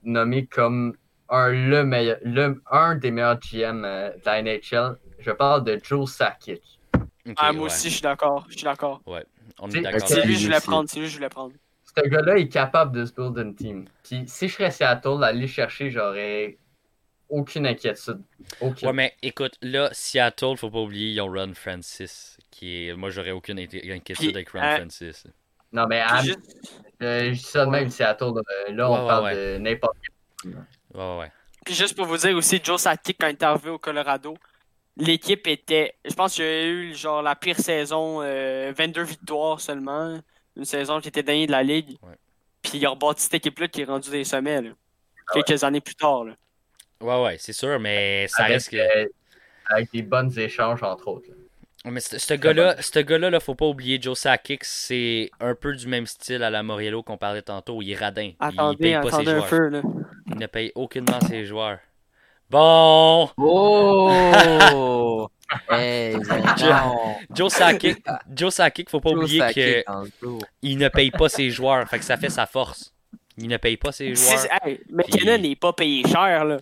nommé comme un, le meilleur, le, un des meilleurs GM euh, de la NHL. Je parle de Joe Sakic. Ah, moi ouais. aussi, je suis d'accord. Je suis d'accord. On C'est- est d'accord. C'est lui, je voulais prendre. C'est lui, je voulais prendre. Ce gars-là est capable de se build une team. Puis si je serais Seattle, aller chercher, j'aurais aucune inquiétude. Aucune. Ouais, mais écoute, là, Seattle, faut pas oublier, ils ont Ron Francis. Qui est... Moi, j'aurais aucune inquiétude Puis, avec Ron euh, Francis. Non, mais à- juste- euh, je dis ça de même, Seattle. Là, là, Ouais, on ouais, parle ouais. de n'importe Ouais, ouais. Puis juste pour vous dire aussi, Joe Sakic, quand il est arrivé au Colorado, l'équipe était. Je pense qu'il y a eu genre la pire saison, euh, 22 victoires seulement. Une saison qui était dernier de la ligue. Ouais. Puis il a rebâti cette équipe-là qui est rendue des sommets. là. Quelques années plus tard. Là. Ouais, ouais, c'est sûr, mais ça avec, reste que. euh, avec des bonnes échanges, entre autres. là. Mais ce gars-là, ce gars-là, là, faut pas oublier, Joe Sakic, c'est un peu du même style à la Moriello qu'on parlait tantôt. Il est radin. il Attendez, paye pas ses attendez un joueurs. peu. Là. Il ne paye aucunement ses joueurs. Bon! Oh! [LAUGHS] hey, non! Joe Sakic, Joe Sakic, faut pas Joe oublier Sakic qu'il ne paye pas ses joueurs. Fait que ça fait sa force. Il ne paye pas ses joueurs. Hey, McKinnon n'est pas payé cher. Là.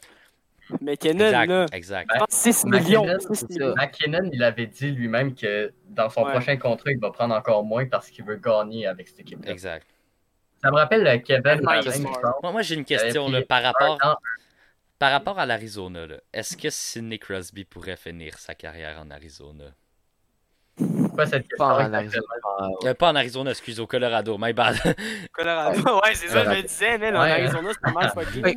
McKinnon, Exact, là, exact. je pense 6 McKinnon, millions. c'est 6 ça. millions. McKinnon, il avait dit lui-même que dans son Ouais. prochain contrat, il va prendre encore moins parce qu'il veut gagner avec cette équipe-là. Exact. Ça me rappelle euh, Kevin. Moi, moi j'ai une question là, par rapport. Par rapport à l'Arizona. Est-ce que Sidney Crosby pourrait finir sa carrière en Arizona? Pourquoi cette question Pas en? Arizona. Euh, pas en Arizona, excuse, au Colorado. My bad. [LAUGHS] Colorado. Ouais, c'est ça, je me disais, mais en Ouais. Arizona, c'est pas mal [LAUGHS] fucké.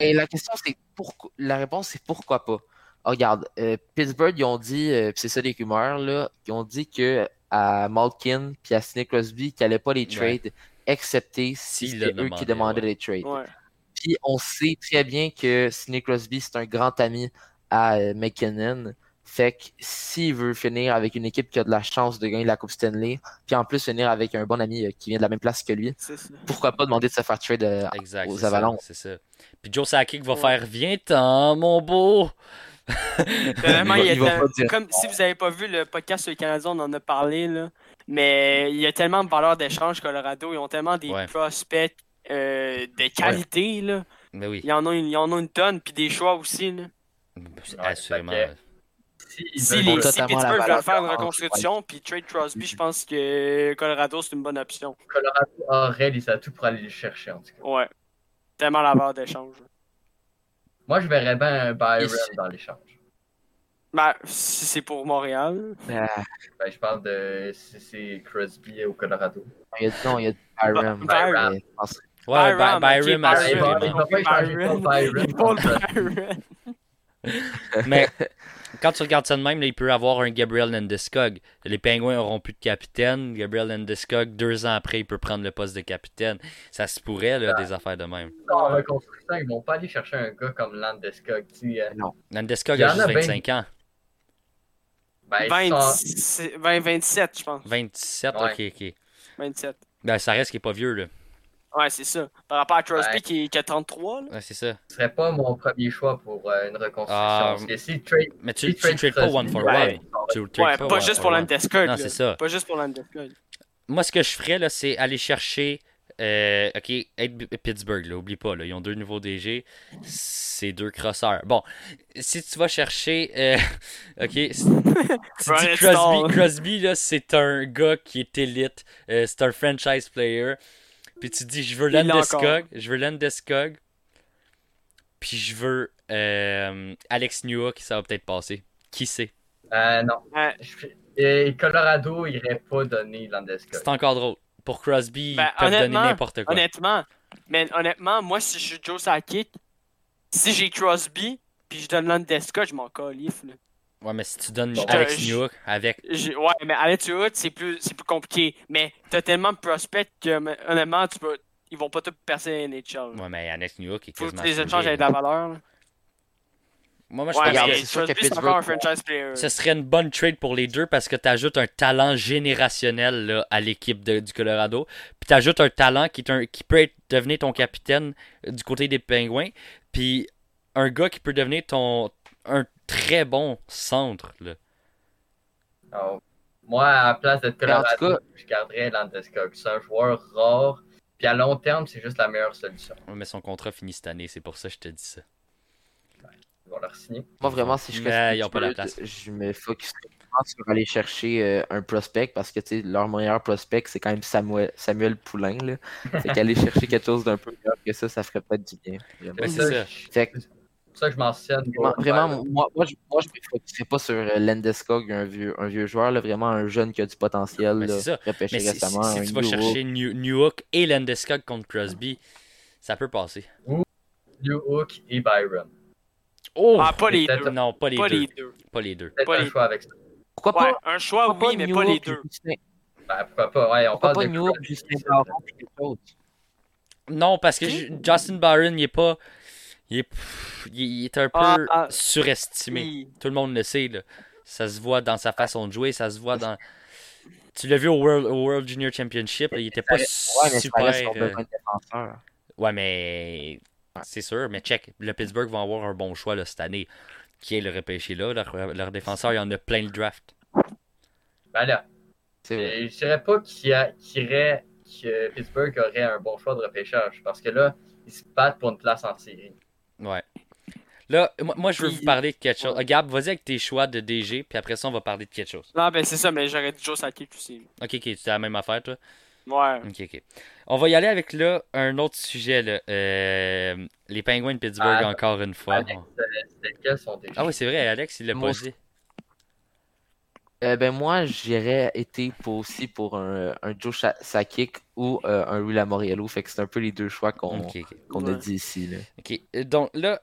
Et la question, c'est pourquoi. La réponse, c'est pourquoi pas? Ah, regarde, euh, Pittsburgh, ils ont dit, euh, c'est ça les rumeurs, là, ils ont dit que à Malkin puis à Sidney Crosby, qu'ils n'allaient pas les trades, excepté si c'était eux qui demandaient, demandaient les trades. Puis on sait très bien que Sidney Crosby, c'est un grand ami à euh, McKinnon. Fait que s'il veut finir avec une équipe qui a de la chance de gagner la Coupe Stanley, puis en plus finir avec un bon ami euh, qui vient de la même place que lui, pourquoi pas demander de se faire trade euh, exact. aux Avalanches? C'est ça. Puis Joe Sakic va Ouais. faire Viens-t'en, mon beau. [LAUGHS] Tellement, Il va- va. Comme si vous n'avez pas vu le podcast sur les Canadiens, on en a parlé, là. Mais il y a tellement de valeur d'échange, Colorado. Ils ont tellement des Ouais. prospects euh, de qualité, là. Mais oui, Ils en, ont une, en ont une tonne, puis des choix aussi, là. assurément. Si, veulent les, si Pittsburgh faire une reconstruction, puis trade Crosby, je pense que Colorado, c'est une bonne option. Colorado aurait les atouts pour aller les chercher, en tout cas. Ouais. Tellement la valeur d'échange. Moi, je verrais bien un Byron dans l'échange. Ben, si c'est pour Montréal. Ah, Ben, je parle de si c'est Crosby au Colorado. il y a, non, il y a Byron. Byron. mais je pense- Ouais, Byron, Byron, Byron. Mais quand tu regardes ça de même, là, il peut avoir un Gabriel Landeskog. Les Pingouins auront plus de capitaine. Gabriel Landeskog, deux ans après, il peut prendre le poste de capitaine. Ça se pourrait, là, des affaires de même. En reconstruction, ils vont pas aller chercher un gars comme Landeskog. tu euh, Landeskog Il y a juste a ben- 25 ans. Ben, 20, sans- c'est- 20, 27, je pense. 27, Ouais. ok, ok. 27. Ben, ça reste qu'il est pas vieux, là. Ouais, c'est ça. Par rapport à Crosby Ouais. qui, qui a 33, là. Ouais, c'est ça. ce serait pas mon premier choix pour euh, une reconstruction. Ah, parce que si trade, Mais tu, si tu trades pas one for Ouais. one. Tu Ouais, pas, one juste for pour. Landeskog. Non, c'est ça. Pas juste pour Landeskog. moi, ce que je ferais, là, c'est aller chercher. euh, ok, Pittsburgh, là, oublie pas, là, ils ont deux nouveaux DG, c'est deux crosseurs. Bon, si tu vas chercher, euh, [LAUGHS] ok, tu [LAUGHS] dis. Crosby, Crosby là, c'est un gars qui est élite, euh, c'est un franchise player, puis tu dis je veux Landeskog, je veux Landeskog, puis je veux euh, Alex Newhook, ça va peut-être passer. Qui sait? Euh, non. Ouais. Je- Et Colorado irait pas donner Landeskog. C'est encore drôle. Pour Crosby, Ben, ils peuvent donner n'importe quoi. Honnêtement, mais honnêtement, moi, si je suis Joe Sakic, si j'ai Crosby, puis je donne Landeskog, je m'en califfe. Ouais, mais si tu donnes Alex je- Newhook avec. J'ai- Ouais, mais Alex Wood, c'est plus, c'est plus compliqué. Mais t'as tellement de prospects que, honnêtement, tu peux, ils vont pas tout percer NHL. Ouais, mais Alex Newhook est Faut que quasiment. tu les échanges avec de la valeur. là. Moi, moi, je Ouais, pense regarde, que c'est sûr que Pittsburgh- encore un franchise player. ce serait une bonne trade pour les deux parce que tu ajoutes un talent générationnel là, à l'équipe de- du Colorado. Puis tu ajoutes un talent qui, est un, qui peut être, devenir ton capitaine euh, du côté des Pingouins. Puis un gars qui peut devenir ton un très bon centre. Là. Moi, à la place tout Colorado, je garderais Landeskog. C'est un joueur rare. Puis à long terme, c'est juste la meilleure solution. Ouais, Mais son contrat finit cette année, c'est pour ça que je te dis ça. Ils vont leur signer. Moi, vraiment, si je Mais ils ont pas la Pittsburgh, place. je me vraiment sur aller chercher euh, un prospect parce que tu sais, leur meilleur prospect, c'est quand même Samuel, Samuel Poulain. Là. Fait qu'aller [LAUGHS] chercher quelque chose d'un peu meilleur que ça, ça ferait peut-être du bien. Ouais, c'est ça. Fait que, ça que je mentionne. vraiment, vraiment, moi, moi, je, moi, je me focuserais pas sur euh, Landeskog, un vieux, un vieux joueur, là, vraiment un jeune qui a du potentiel, là, c'est ça. repêché Mais récemment. si- tu vas New chercher New, Newhook et Landeskog contre Crosby, ça peut passer. New Hook et Byron. Oh! Ah, pas les deux. Non, pas les Pas deux. les deux. Pas les deux. Peut-être Pas un les- choix avec ça. Pourquoi Ouais, pas? un choix, pourquoi oui, mais New pas les deux. Justin- Ben, pourquoi pas? Ouais, on Pourquoi parle pas de New York, Crosby, Justin? Non, parce que ju- Justin Barron, il est pas. Il est, pff, il il est un peu Ah, ah, surestimé. Oui. Tout le monde le sait, là. Ça se voit dans sa façon de jouer, ça se voit dans. Tu l'as vu au World, au World Junior Championship, il était pas Ouais, mais ça super. euh, de. Ouais, mais. C'est sûr, mais check. Le Pittsburgh va avoir un bon choix là, cette année. Qui est le repêché là? Leur, leur défenseur, il y en a plein le draft. Ben là, C'est vrai. Et je dirais pas qu'il irait- que Pittsburgh aurait un bon choix de repêchage parce que là, ils se battent pour une place en série. Ouais. Là, moi, moi, je veux Puis- vous parler de quelque chose. Ouais. Gab, vas-y avec tes choix de DG, puis après ça, on va parler de quelque chose. Non, ben c'est ça, mais j'aurais dit Joe Sakic aussi. Ok, ok, c'est la même affaire, toi? Ouais. Ok, ok. On va y aller avec là un autre sujet. Là. Euh, les Penguins de Pittsburgh, Ah, encore une fois. Alex, euh, sont? Ah oui, c'est vrai, Alex, il l'a pas dit. Euh, ben moi, j'irais été pour aussi pour un, un Joe Sha- Sakic ou euh, un Will Moriello. Fait que c'est un peu les deux choix qu'on a dit ici. Là. Ok, euh, donc là,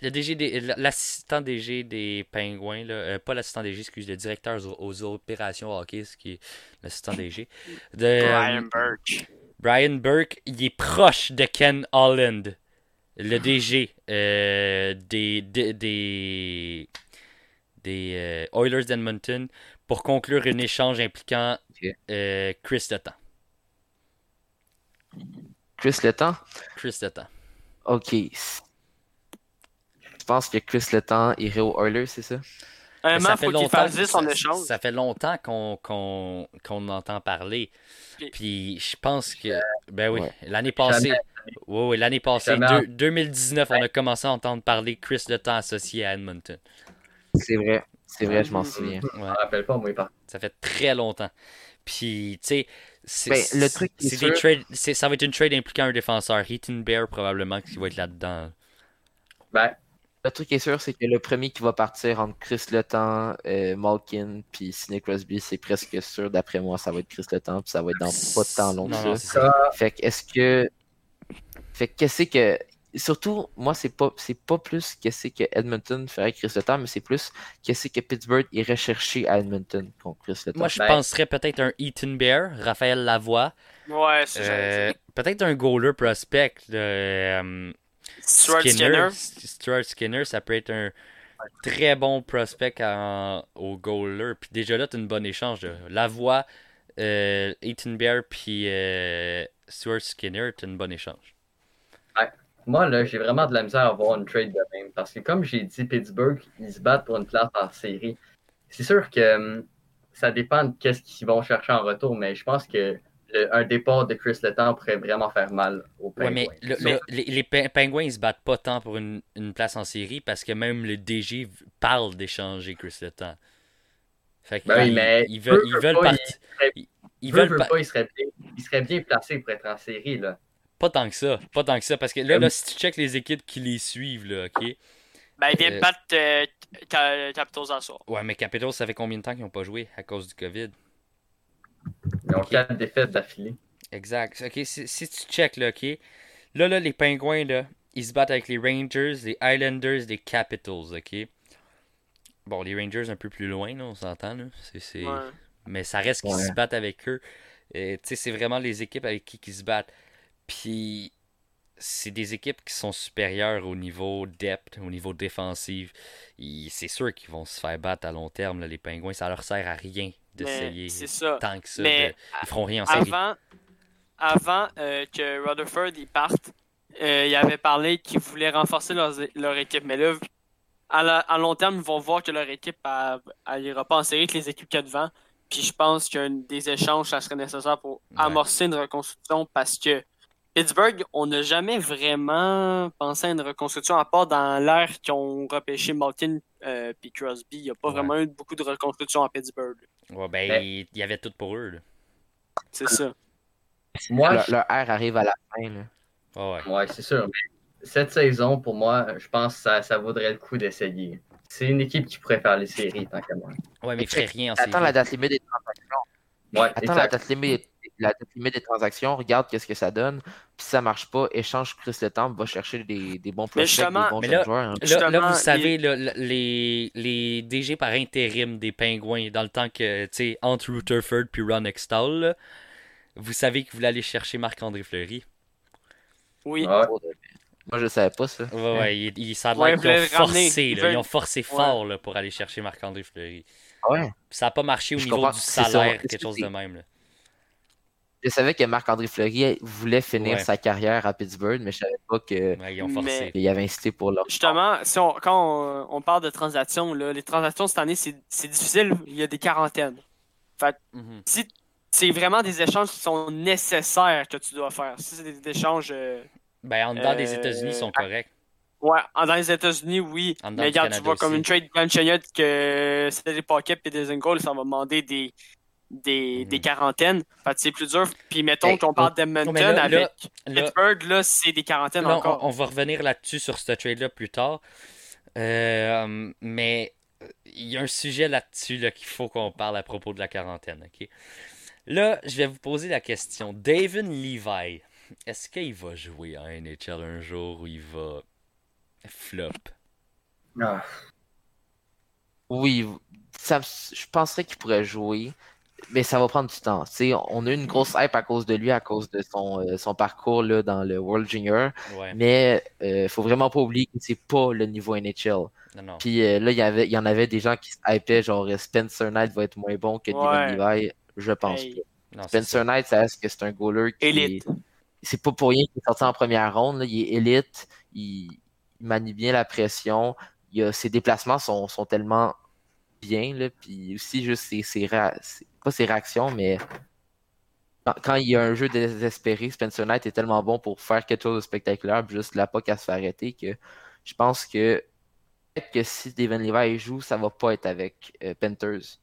le DG l'assistant DG des Pingouins, là, euh, pas l'assistant DG, excuse, le directeur aux, aux opérations hockey, ce qui est l'assistant DG, de, Brian Birch. Brian Burke, il est proche de Ken Holland, le DG euh, des, des, des, des, euh, Oilers d'Edmonton, pour conclure un échange impliquant euh, Chris Letang. Chris Letang? Chris Letang. Ok. Je pense que Chris Letang irait aux Oilers, c'est ça? Mais Honnêtement, faut qu'il fasse 10 en ça- échange. Ça fait longtemps qu'on qu'on qu'on entend parler. Puis- Puis je pense que. Ben oui, Ouais. l'année passée. Jamais. Oui, oui, l'année passée, Jamais. deux- 2019, on a commencé à entendre parler Chris Le Temps associé à Edmonton. C'est vrai. C'est vrai, je m'en Mhm. souviens. Ouais, Je me rappelle pas, moi, il part. ça fait très longtemps. Puis, tu sais, c'est Ben, le truc qui est c'est des sûr- trades- c'est- ça va être une trade impliquant un défenseur. Heaton Bear, probablement, qui va être là-dedans. Ben, Le truc qui est sûr, c'est que le premier qui va partir entre Chris Letang, euh, Malkin, puis Sidney Crosby, c'est presque sûr, d'après moi, ça va être Chris Letang, puis ça va être dans pas de temps long que Non, ça. non, c'est ça. Fait que est-ce que. Fait que qu'est-ce que. Surtout, moi, c'est pas c'est pas plus qu'est-ce que Edmonton ferait avec Chris Letang, mais c'est plus qu'est-ce que Pittsburgh irait chercher à Edmonton contre Chris Letang. Moi, je Ben- penserais peut-être un Heaton Bear, Raphaël Lavoie. Ouais, c'est Euh, peut-être un goaler prospect. là, euh, Stuart Skinner. Stuart Skinner, ça peut être un très bon prospect en- au goaler. Puis déjà là, tu une bonne échange. Lavoie, euh, Ethan Bear, puis euh, Stuart Skinner, tu une bonne échange. Moi, là, j'ai vraiment de la misère à avoir une trade de même. Parce que, comme j'ai dit, Pittsburgh, ils se battent pour une place en série. C'est sûr que hum, ça dépend de qu'est-ce qu'ils vont chercher en retour, mais je pense que le- un départ de Chris Letang pourrait vraiment faire mal aux Ouais, Penguins. mais le- le- les, les Penguins ils se battent pas tant pour une, une place en série parce que même le DG parle d'échanger Chris Letang. Fait Ben oui, mais ils veulent, ils veulent pas, partir. serait- Ils, ils Veut, veulent veut pas, pas, il serait, bien, il serait bien placé pour être en série. Là. Pas tant que ça. Pas tant que ça. Parce que là, là, si tu checkes les équipes qui les suivent, là, ok? Ben, il vient Euh, battre euh, Ca- Capitals en soir. Ouais, mais Capitals, ça fait combien de temps qu'ils n'ont pas joué à cause du COVID? Ils ont quatre défaites d'affilée. Exact. Ok, si, si tu check là, ok? Là, là, les Pingouins, là, ils se battent avec les Rangers, les Islanders, les Capitals, ok? Bon, les Rangers un peu plus loin, là, on s'entend, là. C'est, c'est... Ouais. Mais ça reste qu'ils Ouais. se battent avec eux. Euh, tu sais, c'est vraiment les équipes avec qui ils se battent. Puis, c'est des équipes qui sont supérieures au niveau depth, au niveau défensif. Ils- C'est sûr qu'ils vont se faire battre à long terme, là, les Pingouins. Ça leur sert à rien d'essayer tant que ça. Mais de- Ils feront rien en série. avant, avant euh, que Rutherford y parte, euh, il avait parlé qu'ils voulaient renforcer leurs- leur équipe. Mais là, à, la- à long terme, ils vont voir que leur équipe n'ira pas en série que les équipes qu'il y a devant. Puis je pense qu'un des échanges, ça serait nécessaire pour amorcer une reconstruction parce que Pittsburgh, on n'a jamais vraiment pensé à une reconstruction à part dans l'ère qu'ils ont repêché Malkin euh, puis Crosby. Il n'y a pas Ouais. vraiment eu beaucoup de reconstruction à Pittsburgh. Ouais, ben, Mais- il y avait tout pour eux. C'est ça. Moi, Le, je- le R arrive à la fin. Là. Ah ouais. Ouais, c'est sûr. Mais cette saison, pour moi, je pense que ça, ça vaudrait le coup d'essayer. C'est une équipe qui pourrait faire les séries, tant qu'à moi. Ouais, mais il ferait rien en série. Attends la date limite des transactions. Ouais, Attends la exact. date limite, la date limite des transactions. Regarde qu'est-ce que ça donne. Puis si ça marche pas, échange Chris Le Temps, va chercher des, des bons prospects, justement- des bons Mais là- joueurs. hein. Là, vous savez, là, les, les DG par intérim des Pingouins, dans le temps que, tu sais, entre Rutherford puis Ron Extall, là, vous savez que vous voulez aller chercher Marc-André Fleury. Oui. Ouais. Moi, je savais pas ça. Ouais, ouais, il, il- ça Ouais, l'air ils qu'ils ont forcé, Ils là, ils ont forcé fort là, pour aller chercher Marc-André Fleury. Ouais? Puis ça n'a pas marché au Je niveau comprends, du salaire, quelque que chose de même. Là. Je savais que Marc-André Fleury voulait finir Ouais. sa carrière à Pittsburgh, mais je savais pas que- Ouais, ils ont forcé. Mais- avait incité pour leur. Justement, si on, quand on, on parle de transactions, là, les transactions cette année, c'est difficile. Il y a des quarantaines. Mhm. Si c'est vraiment des échanges qui sont nécessaires que tu dois faire. Si c'est des échanges. euh, Ben, en dedans des Euh, États-Unis, ils sont corrects. Ouais, en- dans les États-Unis, oui. Mais regarde, tu vois comme une trade Grand Chagnon que c'est des pockets et des goals, ça va demander des, des, Mhm. des quarantaines. Fait c'est plus dur. Puis mettons Hey, qu'on parle Oh, d'Edmonton là- avec Là, Pittsburgh, là, c'est des quarantaines Là, encore. on, on va revenir là-dessus sur ce trade-là plus tard. Euh, mais euh, il y a un sujet là-dessus là, qu'il faut qu'on parle à propos de la quarantaine. ok? Là, je vais vous poser la question. David Levi, est-ce qu'il va jouer en NHL un jour où il va flop? Ah, Oui, ça, je penserais qu'il pourrait jouer, mais ça va prendre du temps. Tu sais, on a eu une grosse hype à cause de lui, à cause de son, euh, son parcours là, dans le World Junior, Ouais, mais euh, faut vraiment pas oublier que c'est pas le niveau NHL. non, non. Puis euh, là, il y avait, il y en avait des gens qui se hypaient, genre euh, Spencer Knight va être moins bon que Devin Levi. Je pense Hey. pas. Non, Spencer Knight, ça reste que c'est un goaler qui Élite. est- C'est pas pour rien qu'il est sorti en première ronde. là. Il est élite, il, il manie bien la pression. Il a, ses déplacements sont, sont tellement bien. Là. Puis aussi, juste ses, ses réa- ses- pas ses réactions, mais quand, quand il y a un jeu désespéré, Spencer Knight est tellement bon pour faire quelque chose de spectaculaire, puis juste là pas qu'à se faire arrêter, que je pense que peut-être que si Devin Levi joue, ça va pas être avec euh, Panthers.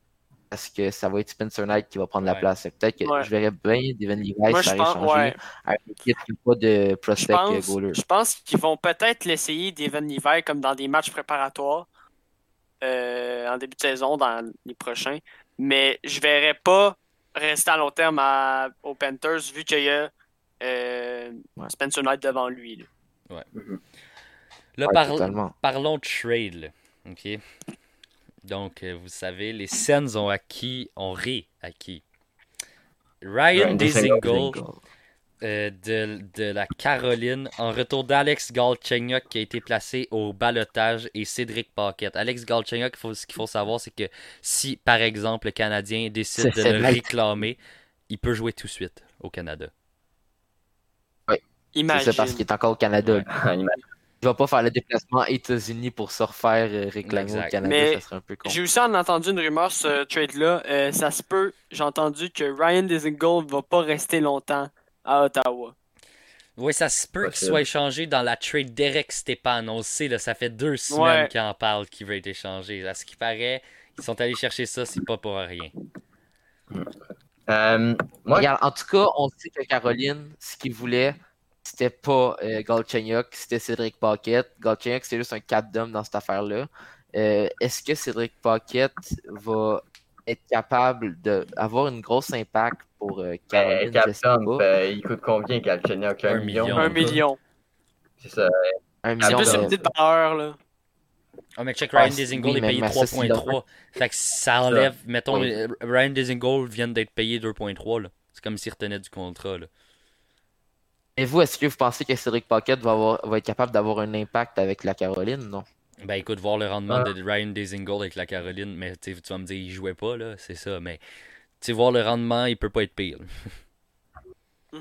Parce que ça va être Spencer Knight qui va prendre la place. Peut-être que Ouais. je verrais bien Devin Levi Moi, se je faire pense, échanger ouais. à une équipe qui n'a pas de Je prospect euh, pense, goaler. je pense qu'ils vont peut-être l'essayer d'Evan Levi comme dans des matchs préparatoires euh, en début de saison, dans les prochains. Mais je verrais pas rester à long terme à- aux Panthers vu qu'il y a euh, Ouais. Spencer Knight devant lui. là. Là, Ouais, par- totalement. parlons de trade. là. OK? Donc, euh, vous savez, les Sens ont acquis, ont réacquis Ryan Ryan Dezingle euh, de, de la Caroline en retour d'Alex Galchenyuk qui a été placé au balotage et Cédric Paquette. Alex Galchenyuk, faut- ce qu'il faut savoir, c'est que si, par exemple, le Canadien décide de C'est le réclamer, il peut jouer tout de suite au Canada. C'est Imagine. ça parce qu'il est encore au Canada. Ouais. [LAUGHS] Il va pas faire le déplacement États-Unis pour se refaire euh, réclamer Exact. au Canada, Mais ça serait un peu con. J'ai aussi en entendu une rumeur sur ce trade-là. Euh, ça se peut, j'ai entendu que Ryan Dezingold va pas rester longtemps à Ottawa. Oui, ça se peut qu'il soit échangé dans la trade Derek Stepan. On le sait, là, ça fait deux semaines Ouais. qu'il en parle qu'il veut être échangé. À ce qui paraît, ils sont allés chercher ça, c'est pas pour rien. Euh, moi, Regarde, en tout cas, on sait que Caroline, ce qu'il voulait, c'était pas euh, Galchenyuk, c'était Cédric Paquette. Galchenyuk, c'était juste un cap d'homme dans cette affaire-là. Euh, Est-ce que Cédric Paquette va être capable d'avoir une grosse impact pour euh, ben, Caroline? Je sais Captain, pas. euh, il coûte combien Galchenyuk? Un, Un million? million. Un million. C'est ça. Un C'est million plus une petite valeur, là. Ah, mais check Ah, Ryan Dezingold oui, est payé mais ça, c'est 3.3. Fait que ça enlève, mettons, Oui. euh, Ryan Dezingold vient d'être payé 2.3. là. C'est comme s'il retenait du contrat. Là. Et vous, est-ce que vous pensez que Cédric Paquette va, avoir- va être capable d'avoir un impact avec la Caroline? Non. Ben écoute, voir le rendement Ah. de Ryan Dezingold avec la Caroline, mais tu vas me dire, il jouait pas, là, c'est ça. Mais tu sais, voir le rendement, il peut pas être pire. [LAUGHS]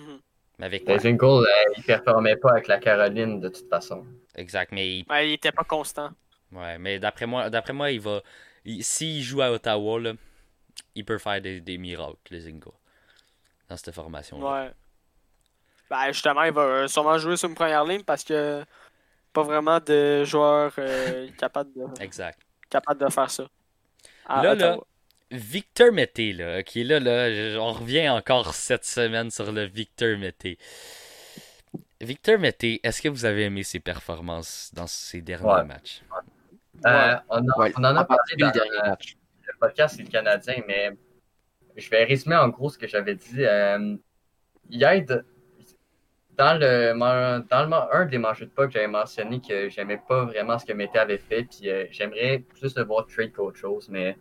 Avec Dezingold, euh, il performait pas avec la Caroline de toute façon. Exact, mais il- Ouais, il était pas constant. ouais, mais d'après moi, d'après moi, il va. il- S'il joue à Ottawa, là, il peut faire des, des miracles, les Zingo. Dans cette formation. là Ouais. Ben, justement, il va euh, sûrement jouer sur une première ligne parce que pas vraiment de joueurs euh, capables, de, Exact. capables de faire ça. à Là, Ottawa. là, Victor Mété, là, qui est là, là, on revient encore cette semaine sur le Victor Mété. Victor Mété, est-ce que vous avez aimé ses performances dans ces derniers Ouais. match? Euh, on, a- Ouais, on en a parlé dans le dernier match. le podcast, le Canadien, mais je vais résumer en gros ce que j'avais dit. Euh, il aide dans le dans le un des manches de pas que j'avais mentionné que j'aimais pas vraiment ce que Mété avait fait, puis euh, j'aimerais plus le voir trade qu'autre chose, mais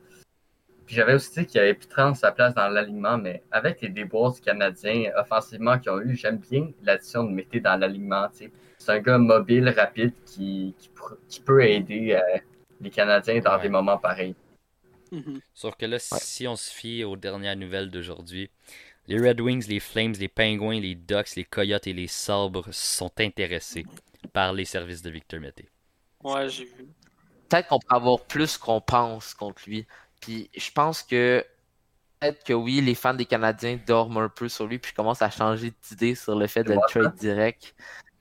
puis j'avais aussi dit qu'il avait pu prendre sa place dans l'alignement, mais avec les déboires du Canadien offensivement qu'ils ont eu, j'aime bien l'addition de Mété dans l'alignement. C'est un gars mobile, rapide, qui, qui, pr- qui peut aider euh, les Canadiens dans Ouais. des moments pareils. Mhm. Sauf que là, si on se fie aux dernières nouvelles d'aujourd'hui, les Red Wings, les Flames, les Pingouins, les Ducks, les Coyotes et les Sabres sont intéressés par les services de Victor Mété. Ouais, j'ai vu. peut-être qu'on peut avoir plus qu'on pense contre lui. Puis je pense que peut-être que oui, les fans des Canadiens dorment un peu sur lui, puis commencent à changer d'idée sur le fait de le trade direct.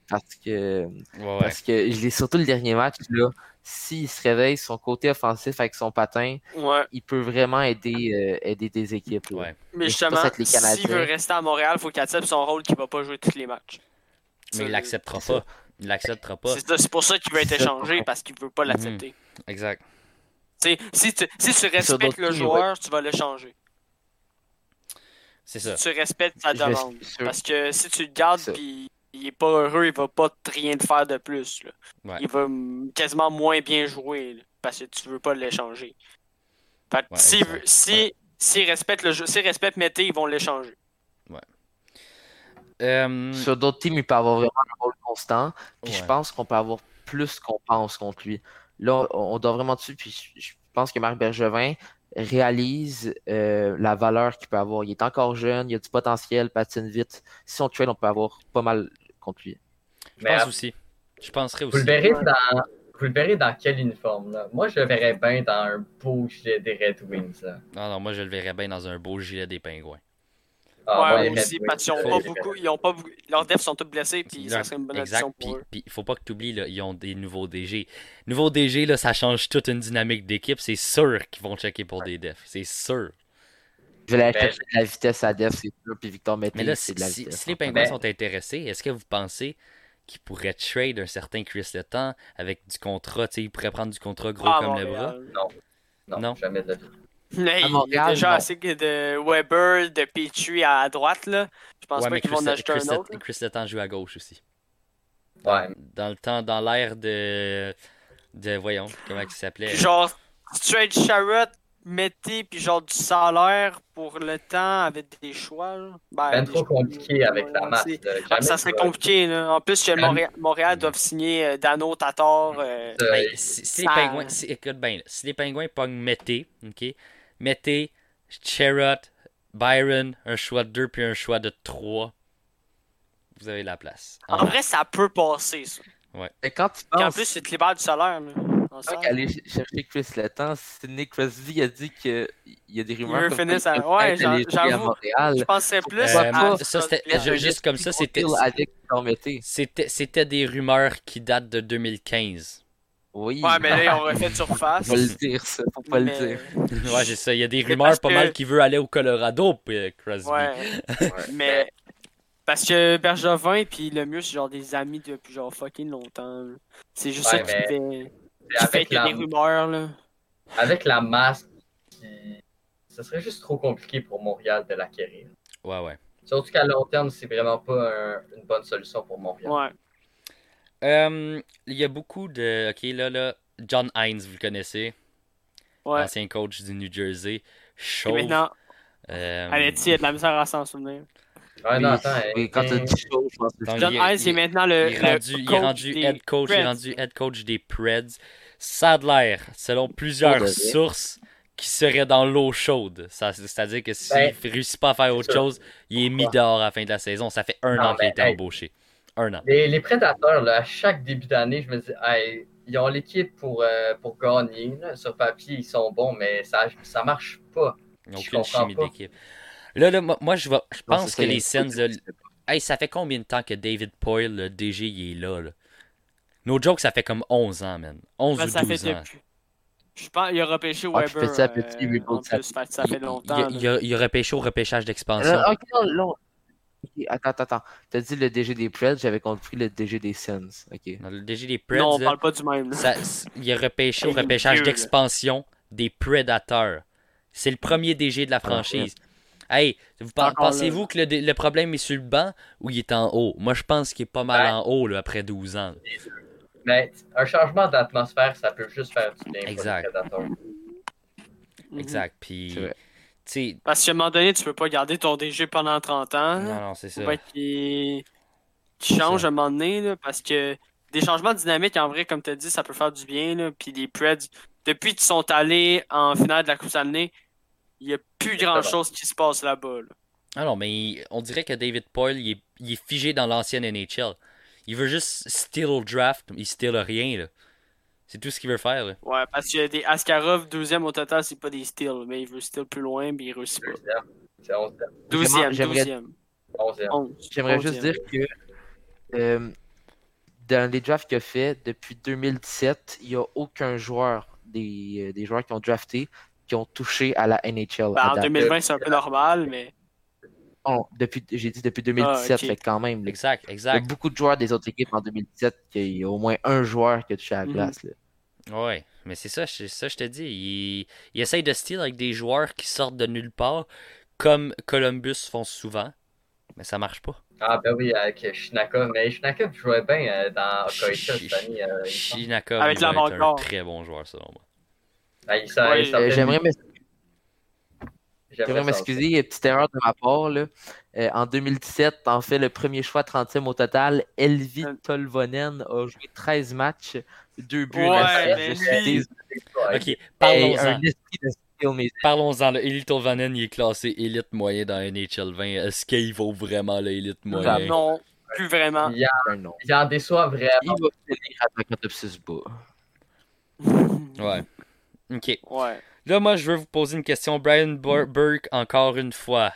Parce que, Ouais, ouais. parce que je l'ai surtout le dernier match, là, s'il se réveille, son côté offensif avec son patin, Ouais. il peut vraiment aider, euh, aider des équipes. Ouais. Mais justement, s'il veut rester à Montréal, il faut qu'il accepte son rôle qu'il va pas jouer tous les matchs. Mais il l'acceptera pas. Il l'acceptera pas. C'est pour ça qu'il veut être échangé, parce qu'il veut pas l'accepter. Exact. Si tu, si tu respectes le joueur, tu vas le changer. C'est Si ça. tu respectes sa demande. Parce que si tu le gardes puis il est pas heureux, il va pas rien te faire de plus. là. Ouais. Il va quasiment moins bien jouer là, parce que tu veux pas l'échanger. Fait que Ouais, si, si, s'il respecte le jeu, s'il respecte Mété, ils vont l'échanger. Euh, Sur d'autres teams, il peut avoir vraiment un rôle constant. Puis je pense qu'on peut avoir plus qu'on pense contre lui. Là, on, on doit vraiment dessus. Puis je, je pense que Marc Bergevin réalise euh, la valeur qu'il peut avoir. Il est encore jeune, il a du potentiel, patine vite. Si on trade, on peut avoir pas mal contre lui. Je Mais pense aussi. Je penserais Vous le aussi. verrez dans, vous le verrez dans quel uniforme là? Moi, je le verrais bien dans un beau gilet des Red Wings. Là. Non, non, moi je le verrais bien dans un beau gilet des pingouins. Ah, ouais, Red aussi, Wings, parce qu'ils ont Faut- pas beaucoup, ils ont pas beaucoup- leurs defs sont tous blessés, puis ça serait une bonne exact. addition Puis, pour eux. puis il faut pas que tu oublies, là, ils ont des nouveaux DG. Nouveaux DG, là, ça change toute une dynamique d'équipe. C'est sûr qu'ils vont checker pour des defs. C'est sûr. Je vais aller Ben, chercher de la vitesse à def, c'est sûr. Puis Victor Mété, Mais là, c'est si, de la si- vitesse. si les en pingouins Ben- sont intéressés, est-ce que vous pensez qu'ils pourraient trade un certain Chris Letang avec du contrat? Tu sais, ils pourraient prendre du contrat gros Ah, comme le bras? Non, Non. jamais de la vie. Mais il y a déjà non. assez que de Weber, de Petrie à droite, là. Je pense Ouais, pas qu'ils vont en acheter Chris un autre. Chris Letang joue à gauche aussi. Ouais. Dans le temps, dans l'ère de. de. Voyons, comment il s'appelait? Genre, straight Charrot, Mété, puis genre du salaire pour le temps avec des choix. Là. Ben, Ben des trop choix, compliqué avec la ouais, masse. là. Ah, Jamais ça serait compliqué, là. En plus, que Ben- Montréal, Montréal doivent signer euh, Dano, Tatar. euh, Euh, Ben, si, si les pingouins, si- écoute bien, là, si les pingouins pognent Mété, ok, Mété, Cherrott, Byron, un choix de 2 puis un choix de 3, vous avez la place. En En- vrai, ça peut passer, ça. Mais quand tu Puis en penses plus, c'est te libère du salaire. Là, en tant salaire. qu'aller ch- chercher Chris Letang, Sidney Crosby a dit qu'il y a des rumeurs veut comme finir pourrait ouais, aller à j'avoue. Montréal. Je pensais plus Euh, pas- ça, c'était- juste comme ça, c'était-. C'était, c'était des rumeurs qui datent de 2015. Oui. Ouais, mais là, ils ont [LAUGHS] refait surface. Faut le dire, ça. Faut pas mais- le dire. [LAUGHS] ouais, c'est ça. Il y a des rumeurs pas que- mal qui veut aller au Colorado, puis euh, Crosby. Ouais. [LAUGHS] mais. Parce que Bergevin puis le mieux, c'est genre des amis depuis genre fucking longtemps. C'est juste Ouais, ça mais qui fait Avec la, des rumeurs, là. avec la masse, ce serait juste trop compliqué pour Montréal de l'acquérir. Ouais, ouais. Surtout qu'à long terme, c'est vraiment pas un- une bonne solution pour Montréal. Ouais. Euh, il y a beaucoup de. Ok, là, là. John Hines, vous le connaissez. Ouais. Ancien coach du New Jersey. Et Chauve. maintenant, Euh, Aletti a de la misère à s'en souvenir. Ouais, non, attends. oui, quand t'as dit chaud, je pense que Donc, c'est John il- est maintenant le, il est rendu, il est head coach, il est Preds. rendu head coach des Preds. Ça a de l'air, selon plusieurs sources, qui serait dans l'eau chaude. C'est-à-dire que s'il Ben, ne réussit pas à faire autre sûr. chose, il est mis dehors à la fin de la saison. Ça fait un Non, an qu'il a mais, été hey. embauché. Un an. Les, les prédateurs, là, à chaque début d'année, je me dis, hey, ils ont l'équipe pour, euh, pour gagner. là. Sur papier, ils sont bons, mais ça, ça marche pas. Il n'y a Je aucune comprends chimie pas. d'équipe. Là, là, moi, je, vais- je Non, pense que les Sens, là, hey, ça fait combien de temps que David Poyle, le DG, il est là, là? No joke, ça fait comme 11 ans, man. 11 Ben, ou ça fait 12 ans. depuis. Je pense qu'il a repêché Ah, Weber. ça petit, euh, en plus, ça fait Il- longtemps. Il, là. il a, il a repêché au repêchage d'expansion. Euh, ok, non, non. Attends, attends, attends. T'as dit le DG des Preds, j'avais compris le DG des Sens. Ok. Dans le DG des Preds, non, on là, parle pas du même. là. ça- il a repêché au repêchage d'expansion des Predators. C'est le premier DG de la franchise. Hey, vous pensez-vous que le, le problème est sur le banc ou il est en haut? Moi, je pense qu'il est pas mal Ouais. en haut là, après 12 ans. Mais un changement d'atmosphère, ça peut juste faire du bien Exact. pour. Mhm. Exact. Puis, sais, Parce qu'à un moment donné, tu peux pas garder ton DG pendant 30 ans. non, non, c'est ça. Pas qu'il qu'il change à un moment donné, là, parce que des changements dynamiques, en vrai, comme tu as dit, ça peut faire du bien. Là, puis les Preds, depuis qu'ils sont allés en finale de la Coupe Stanley, il n'y a plus grand chose qui se passe là-bas. là. Ah non, mais on dirait que David Poyle, il est, il est figé dans l'ancienne NHL. Il veut juste steal le draft, il steal rien, là. C'est tout ce qu'il veut faire, là. Ouais, parce que des Askarov, 12e au total, c'est pas des steals, mais il veut steal plus loin, puis il réussit pas. Deuxième, c'est 11e. 12e, J'aimerais- 12e. 11e. 11. J'aimerais juste 11e. dire que euh, dans les drafts qu'il a fait depuis 2017, il n'y a aucun joueur des, euh, des joueurs qui ont drafté qui ont touché à la NHL. Ben, à en date. 2020, c'est un peu normal, mais. Depuis, j'ai dit depuis 2017, Ah, fait quand même. là. Exact, Il y a exact. beaucoup de joueurs des autres équipes en 2017 qu'il y a au moins un joueur qui a touché à la Mhm. glace. là. Ouais, mais c'est ça, c'est ça, je te dis. Il, il essaye de steal avec des joueurs qui sortent de nulle part, comme Columbus font souvent, mais ça marche pas. Ah, ben oui, avec Shinakov. Mais Shinakov jouait bien euh, dans Chi- cette année. euh. Shinakov Avec être un très bon joueur, selon moi. Ah, il Ouais, il Euh, J'aimerais m'excuser, petite erreur de ma part. là. Euh, en 2017, en fait, le premier choix 30e au total, Elvi Euh. Tolvonen a joué 13 matchs, deux buts. Ouais, une assist. mais Je suis lui- désolé. Ouais. Ok, parlons-en. Parlons-en, Tolvanen, il est classé élite moyen dans NHL 20. Est-ce qu'il vaut vraiment le élite moyen? Non, plus vraiment. Il, en, il en déçoit Il vraiment. va finir à Takatopsis bas. Ouais. Ok. Ouais. Là, moi, je veux vous poser une question. Brian Bur- Burke, encore une fois,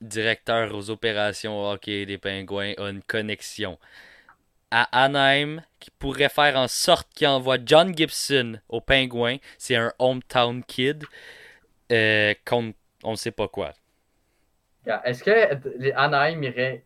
directeur aux opérations hockey des Pingouins, a une connexion à Anaheim qui pourrait faire en sorte qu'il envoie John Gibson aux Pingouins. C'est un hometown kid euh, contre on ne sait pas quoi. Est-ce que les Anaheim iraient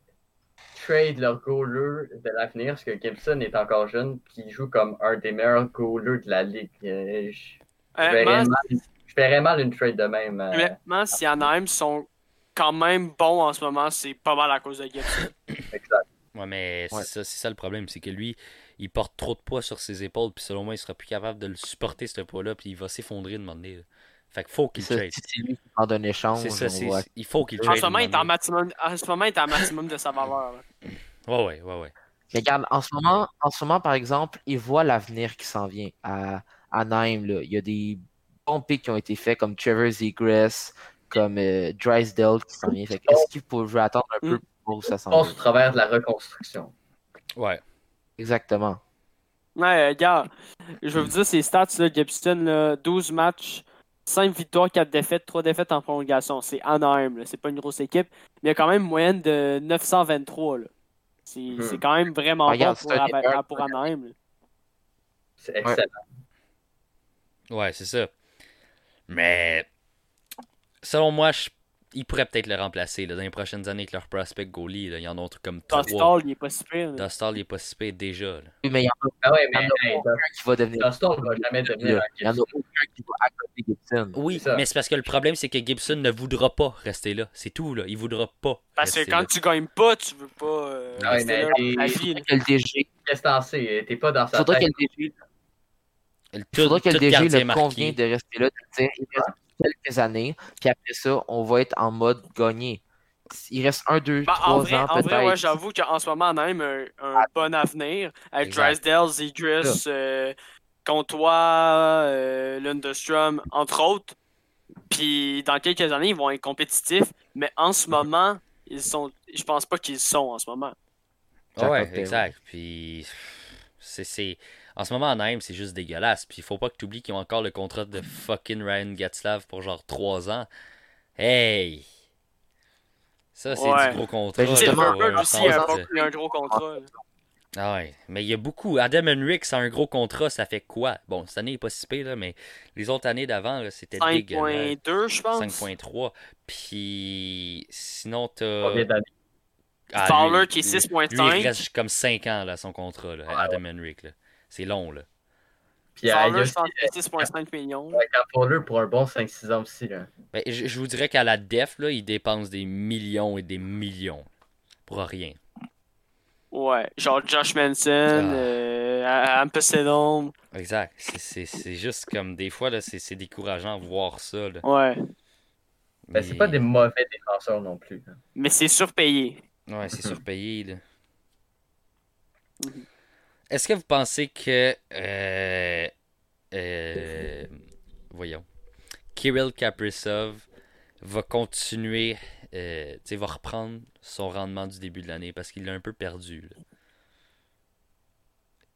trade leur goaler de l'avenir? Parce que Gibson est encore jeune qui joue comme un des meilleurs goalers de la ligue? Euh, Je, je verrais, Honnêtement, mal, je verrais mal une trade de même. euh, honnêtement, si Anaheim sont quand même bons en ce moment, c'est pas mal à cause de Gibson. [COUGHS] exact. Ouais, mais c'est Ouais. ça, c'est ça le problème, c'est que lui, il porte trop de poids sur ses épaules, puis selon moi, il sera plus capable de le supporter ce poids-là, puis il va s'effondrer de demander. là. Fait qu'il faut qu'il trade. Si c'est lui qui prend un échange, C'est ça, il faut qu'il En trade. ce moment, il est en maximum, en ce moment, il est en maximum de sa valeur. là. [COUGHS] Ouais, ouais, ouais, ouais. Mais Regarde, en ce moment, en ce moment, par exemple, il voit l'avenir qui s'en vient à Anaheim. Là. Il y a des bons picks qui ont été faits, comme Trevor Zegras, comme euh, Drysdale qui s'en vient. Est-ce qu'il pourrait attendre un peu Mm. pour que ça On s'en passe au travers de la reconstruction. Ouais. Exactement. Ouais, regarde, je vais vous dire ces stats, là, Gibson, là, 12 matchs, 5 victoires, 4 défaites, 3 défaites en prolongation. C'est Anaheim, là, c'est pas une grosse équipe, mais il y a quand même une moyenne de 923. là. C'est Hmm. c'est quand même vraiment Regarde, bon pour, pour Anaheim. C'est excellent. Ouais, c'est ça. Mais selon moi, je- ils pourraient peut-être le remplacer là, dans les prochaines années avec leur prospect goalie. Là. Ils en ont comme trois. Dostal, il est pas si pire. là. Dostal, il est pas si pire déjà. là. Oui, mais il y en a Ah ouais, il y en mais a hey, aucun qui va devenir. Dostal va jamais devenir Il y en a aucun qui va accoter Gibson. Oui, mais c'est parce que le problème, c'est que Gibson ne voudra pas rester là. C'est tout, là. Il voudra pas. Parce que quand là. tu gagnes pas, tu veux pas euh, Ah ouais, rester mais là Il vie. que le DG, Qu'est-ce que t'en sais? T'es pas dans il sa faudrait que tête. le DG, Le il faudrait tout- que le DG le convient de rester là, de dire il reste quelques années, puis après ça, on va être en mode gagné. Il reste un, deux, Bah, en trois vrai, ans en vrai, ouais, peut-être. j'avoue qu'en ce moment, on a même un, un bon avenir avec. Drysdale, Zegras, euh, Comtois, euh, Lundestrom, entre autres. Puis dans quelques années, ils vont être compétitifs, mais en ce moment, ils sont. Je pense pas qu'ils sont en ce moment. Ah ouais, exact. Puis c'est c'est en ce moment en Anaheim, c'est juste dégueulasse. Puis il faut pas que tu oublies qu'ils ont encore le contrat de fucking Ryan Getzlav pour genre 3 ans. Hey. Ça c'est Ouais. du gros contrat. Ben, justement, Silverberg aussi, il a, un- il a un gros contrat. Ah ouais, mais il y a beaucoup. Adam Henrik, c'est un gros contrat, ça fait quoi? Bon, cette année il est pas si pire, là, mais les autres années d'avant, là, c'était dégueulasse. 5.2, je pense. 5.3. Puis sinon, t'as. d'années? Ah, Fowler lui- qui est lui- 6.5. Lui, il reste comme 5 ans là, son contrat, là, Adam Henrik. là. C'est long, là. Puis euh, il y a qu'il a 6.5 millions. un Fowler pour un bon 5-6 ans aussi. Là. Ben, je, je vous dirais qu'à la def, là, ils dépensent des millions et des millions pour rien. Ouais, genre Josh Manson, Ah. euh, Ampecedon. Exact. C'est- C'est c'est juste comme des fois, là, c'est c'est décourageant de voir ça. Là. Ouais, Ben, c'est Mais- pas des mauvais défenseurs non plus. là. mais c'est surpayé. Ouais, c'est [CLEARS THROAT] surpayé. Là. Est-ce que vous pensez que. euh, euh, voyons. Kirill Kaprizov va continuer. euh, tu sais, va reprendre son rendement du début de l'année parce qu'il l'a un peu perdu. là?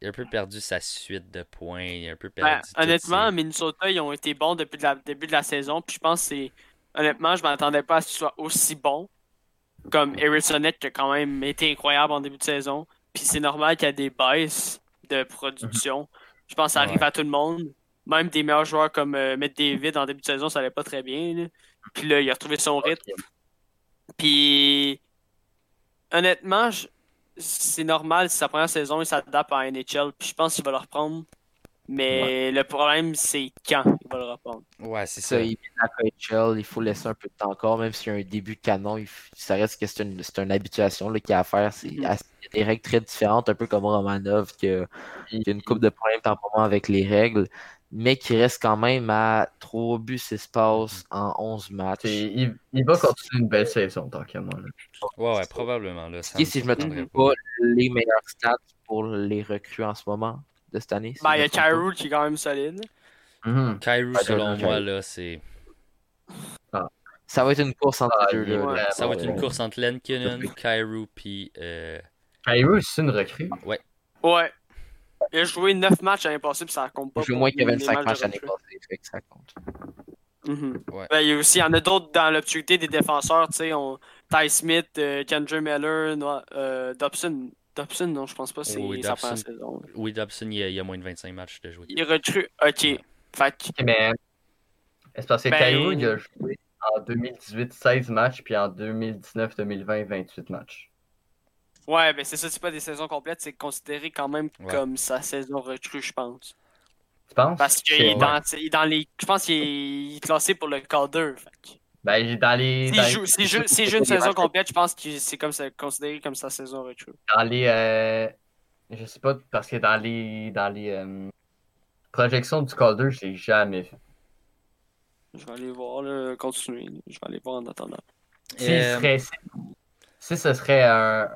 Il a un peu perdu sa suite de points. Il a un peu perdu. Ben, toutes honnêtement, ses- Minnesota, ils ont été bons depuis le début de la saison. Puis je pense que c'est. Honnêtement, je m'attendais pas à ce qu'ils soient aussi bons. Comme Harrisonette qui a quand même été incroyable en début de saison. Puis c'est normal qu'il y a des baisses de production. Je pense que ça arrive Ouais. à tout le monde. Même des meilleurs joueurs comme euh, Matt David en début de saison, ça allait pas très bien. là. Puis là, il a retrouvé son rythme. Puis, honnêtement, je- c'est normal, c'est sa première saison, il s'adapte à NHL, puis je pense qu'il va le reprendre. Mais le problème, c'est quand il va le reprendre. Ouais, c'est Ça, ça. il vient KHL, il faut laisser un peu de temps encore, même s'il y a un début de canon, il ça reste que c'est une, c'est une habituation là, qu'il y a à faire. C'est assez- il y a des règles très différentes, un peu comme Romanov, qui a, qui a une coupe de problèmes moment avec les règles, mais qui reste quand même à 3 buts 6 passes en 11 matchs. Il, il va continuer une belle saison, tant qu'à moi. là. Ouais, ouais, probablement. Là, ça me si je me trompe pas, les meilleurs stats pour les recrues en ce moment? De cette année. Ben, il y a. Kyrou qui est quand même solide. Kyrou, Ouais, selon moi, là, c'est. Ça va être une course entre Ah, les deux. Ouais. Ça va être une Ouais. course entre Lenkonen, Kyrou, puis. euh, Kyrou, c'est une recrue. Ouais. Il a joué 9 matchs l'année passée, puis ça compte pas. Il joue moins que les 25 matchs de l'année passée, fait que ça compte. Ouais. Ben, il y a aussi, il y en a d'autres dans l'obscurité des défenseurs, tu sais, on... Ty Smith, euh, Kendra Miller, euh, Dobson. Dobson, non, je pense pas, c'est Oui, sa Dobson. première saison. Oui, Dobson, il y, a, il y a moins de 25 matchs de jouer. Il recrue, ok. Fait que, Ok, mais c'est parce que Ben- Kyrou, il a joué en 2018 16 matchs, puis en 2019-2020 28 matchs. ouais, ben c'est ça, c'est pas des saisons complètes, c'est considéré quand même Ouais. comme sa saison recrue, je pense. Tu penses? Parce qu'il est dans, il est dans les. Je pense qu'il est, classé pour le Calder. Fait que- Ben, dans les. S'il joue une saison complète, je pense que c'est comme ça, considéré comme sa saison recrue. dans les, euh, je sais pas, parce que dans les, dans les euh, projections du Calder, je l'ai jamais. Je vais aller voir, là, continuer. là. Je vais aller voir en attendant. Si, Euh, serait, si, si ce serait un,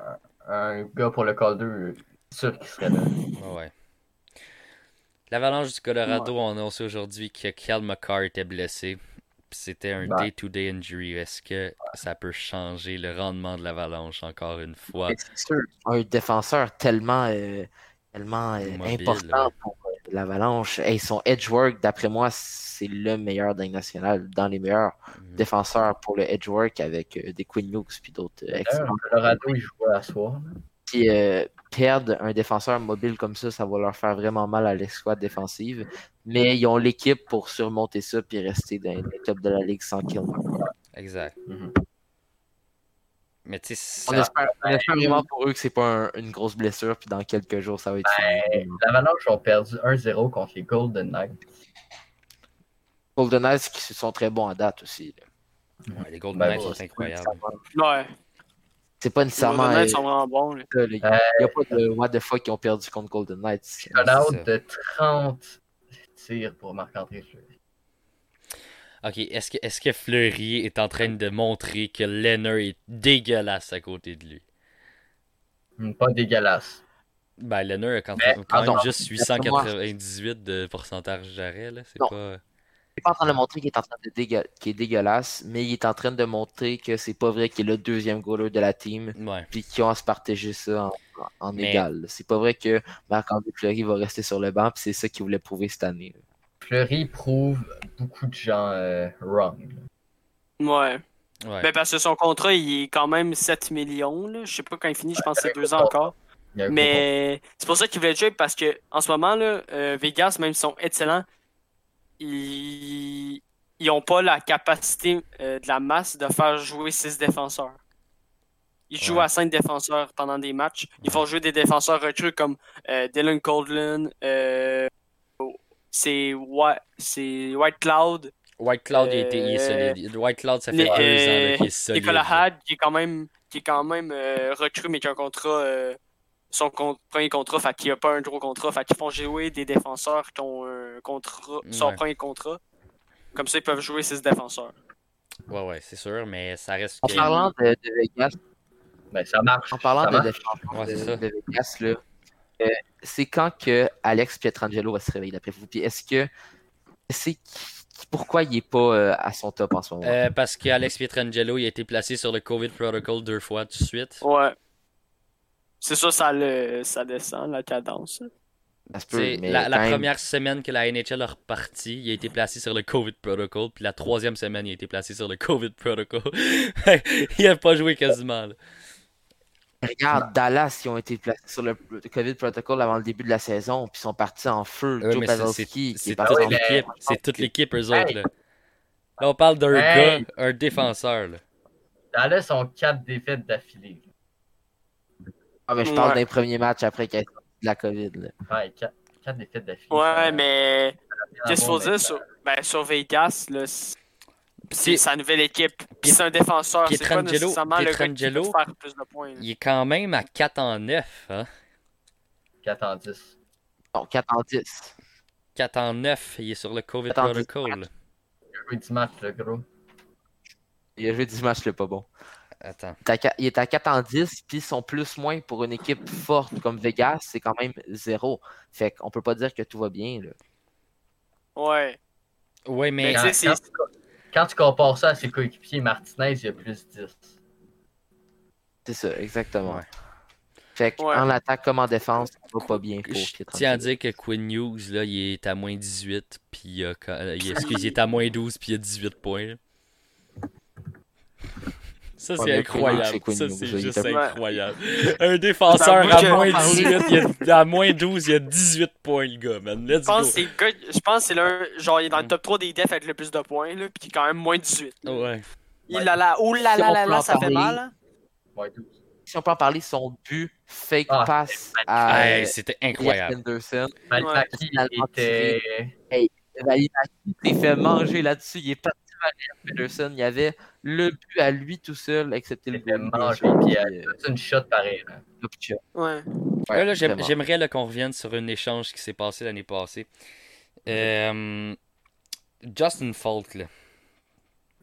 un gars pour le Calder, c'est sûr qu'il serait là. Ouais, ouais. L'Avalanche du Colorado a annoncé aujourd'hui que Cal McCarr était blessé. Puis C'était un Ben. day-to-day injury. Est-ce que ça peut changer le rendement de l'Avalanche encore une fois? Mais c'est sûr, un défenseur tellement euh, tellement euh, Mobile, important ouais. pour euh, l'Avalanche. Hey, son edge work, d'après moi, c'est le meilleur dans national, dans les meilleurs Mhm. défenseurs pour le edge work avec euh, des Quinn Hughes puis d'autres euh. Colorado, ils jouent à soir. là. Puis euh, perdre un défenseur mobile comme ça, ça va leur faire vraiment mal à l'escouade défensive. Mais ils ont l'équipe pour surmonter ça puis rester dans les tops de la ligue sans kill. Exact. Mhm. Mais tu sais, On espère, on espère vraiment pour eux que c'est pas un- une grosse blessure puis dans quelques jours ça va être fini. L'Avalanche ont perdu 1-0 contre les Golden Knights. Golden Knights qui sont très bons à date aussi. ouais, les Golden Ben, Knights ouais, sont incroyables. Ouais. C'est pas Les nécessairement. Golden Knights euh, sont vraiment bons. Il n'y a pas de what the fuck qui ont perdu contre Golden Knights. Shutout ça. de 30 tirs pour Marc-André Fleury. Ok, est-ce que, est-ce que Fleury est en train de montrer que Leonard est dégueulasse à côté de lui? Hum, Pas dégueulasse. Ben, Leonard a quand, Mais, quand même juste d'après moi- 898 de pourcentage d'arrêt, là. C'est pas. Il est pas en train de montrer qu'il est en train de dégue- qu'il est dégueulasse, mais il est en train de montrer que c'est pas vrai qu'il est le deuxième goaler de la team, Ouais. puis qu'ils ont à se partager ça en, en Mais- égal. C'est pas vrai que Marc-André Fleury va rester sur le banc, puis c'est ça qu'il voulait prouver cette année. Fleury prouve beaucoup de gens euh, wrong. Ouais. Ouais. Ben, parce que son contrat, il est quand même 7 millions. Là. Je sais pas quand il finit, je pense que c'est deux ans encore. Mais c'est pour ça qu'il voulait le jouer parce que en ce moment, là, euh, Vegas, même s'ils sont excellents, ils ils ont pas la capacité euh, de la masse de faire jouer six défenseurs. Ils jouent à cinq défenseurs pendant des matchs. Ils font jouer des défenseurs recrues comme euh, Dylan Coldland, euh, c'est White, c'est White Cloud, White Cloud, il, était, il est solide. White Cloud, ça fait deux ans qu'il est solide. Nicolas Had, qui est quand même, qui est quand même recru, mais qui a un contrat, son con- premier contrat, fait qu'il a pas un gros contrat, fait qu'ils font jouer des défenseurs qui ont un contrat, son Ouais. premier contrat. Comme ça, ils peuvent jouer six défenseurs. Ouais, ouais, c'est sûr, mais ça reste. En que- parlant de, de Vegas, Ben, ça marche. en parlant ça de défenseurs Ouais, de, Vegas, là, euh, c'est quand que Alex Pietrangelo va se réveiller d'après vous? Puis est-ce que c'est qui- pourquoi il est pas euh, à son top en ce moment? Euh, parce qu'Alex Pietrangelo, il a été placé sur le COVID protocol deux fois tout de suite. Ouais. C'est ça, ça, le, ça descend, la cadence. Ça se Tu peut, sais, mais la, la quand même, première semaine que la NHL a reparti, il a été placé sur le COVID protocol, puis la troisième semaine, il a été placé sur le COVID protocol. [LAUGHS] il a pas joué quasiment. là. Regarde, Dallas, ils ont été placés sur le COVID protocol avant le début de la saison, puis ils sont partis en feu. Ouais, Joe mais c'est- toute en l'équipe, c'est toute l'équipe, eux autres. Hey! Là. Là, on parle d'un Hey! gars, un défenseur. Là. Dallas ont 4 défaites d'affilée. Ah, mais je parle Ouais. d'un premier match après qu'il y ait de la COVID. là. Ouais, 4, défaites d'affilée. Ouais, ça- mais qu'est-ce qu'il faut dire sur, ben, sur Vegas, là, c'est sa nouvelle équipe. Puis c'est un défenseur. C'est pas Pietrangelo- nécessairement le gars qui peut Pietrangelo, faire plus de points. là. Il est quand même à 4 en 9. Hein? 4 en 10. Non, 4 en 10. 4 en 9, il est sur le COVID Quatre en dix protocol. matchs. Il a joué 10 matchs, le gros. Il a joué 10 matchs, le pas bon. Attends. Il est à qua- Il est à 4 en 10, puis son plus-moins pour une équipe forte comme Vegas, c'est quand même 0. Fait qu'on peut pas dire que tout va bien. Là. Ouais. Ouais, mais Mais Quand, tu quand quand compares ça à ses coéquipiers, Martinez, il a plus 10. C'est ça, exactement. Ouais. Fait Ouais. qu'en attaque comme en défense, ça va pas bien pour je tiens à dire que Quinn Hughes, là, il est à moins 18, puis il euh, il, [LAUGHS] excuse, il est à moins 12, puis il a 18 points. là. Ça, c'est incroyable. Ça, c'est juste incroyable. Un défenseur à moins on va 18, il a, à moins 12, il a 18 points, le gars, man. Let's Je pense go. que c'est le gars- je pense que c'est l'un, genre, il est dans le top 3 des defs avec le plus de points, là, puis il est quand même moins 18. Ouais. Il a la, oh là là là ça fait mal. hein. Ouais, 12. Si on peut en parler, son but fake Ah, pass à Hey, C'était incroyable. Anderson. Malpaki Finalement était. Valimaki s'est fait manger là-dessus. Il est parti vers Anderson. Il y avait le but à lui tout seul, excepté le but. puis euh, euh, c'est une shot pareil. hein. top shot. Ouais. Ouais, Là, j'aimerais là, qu'on revienne sur un échange qui s'est passé l'année passée. Euh, Justin Falk, là.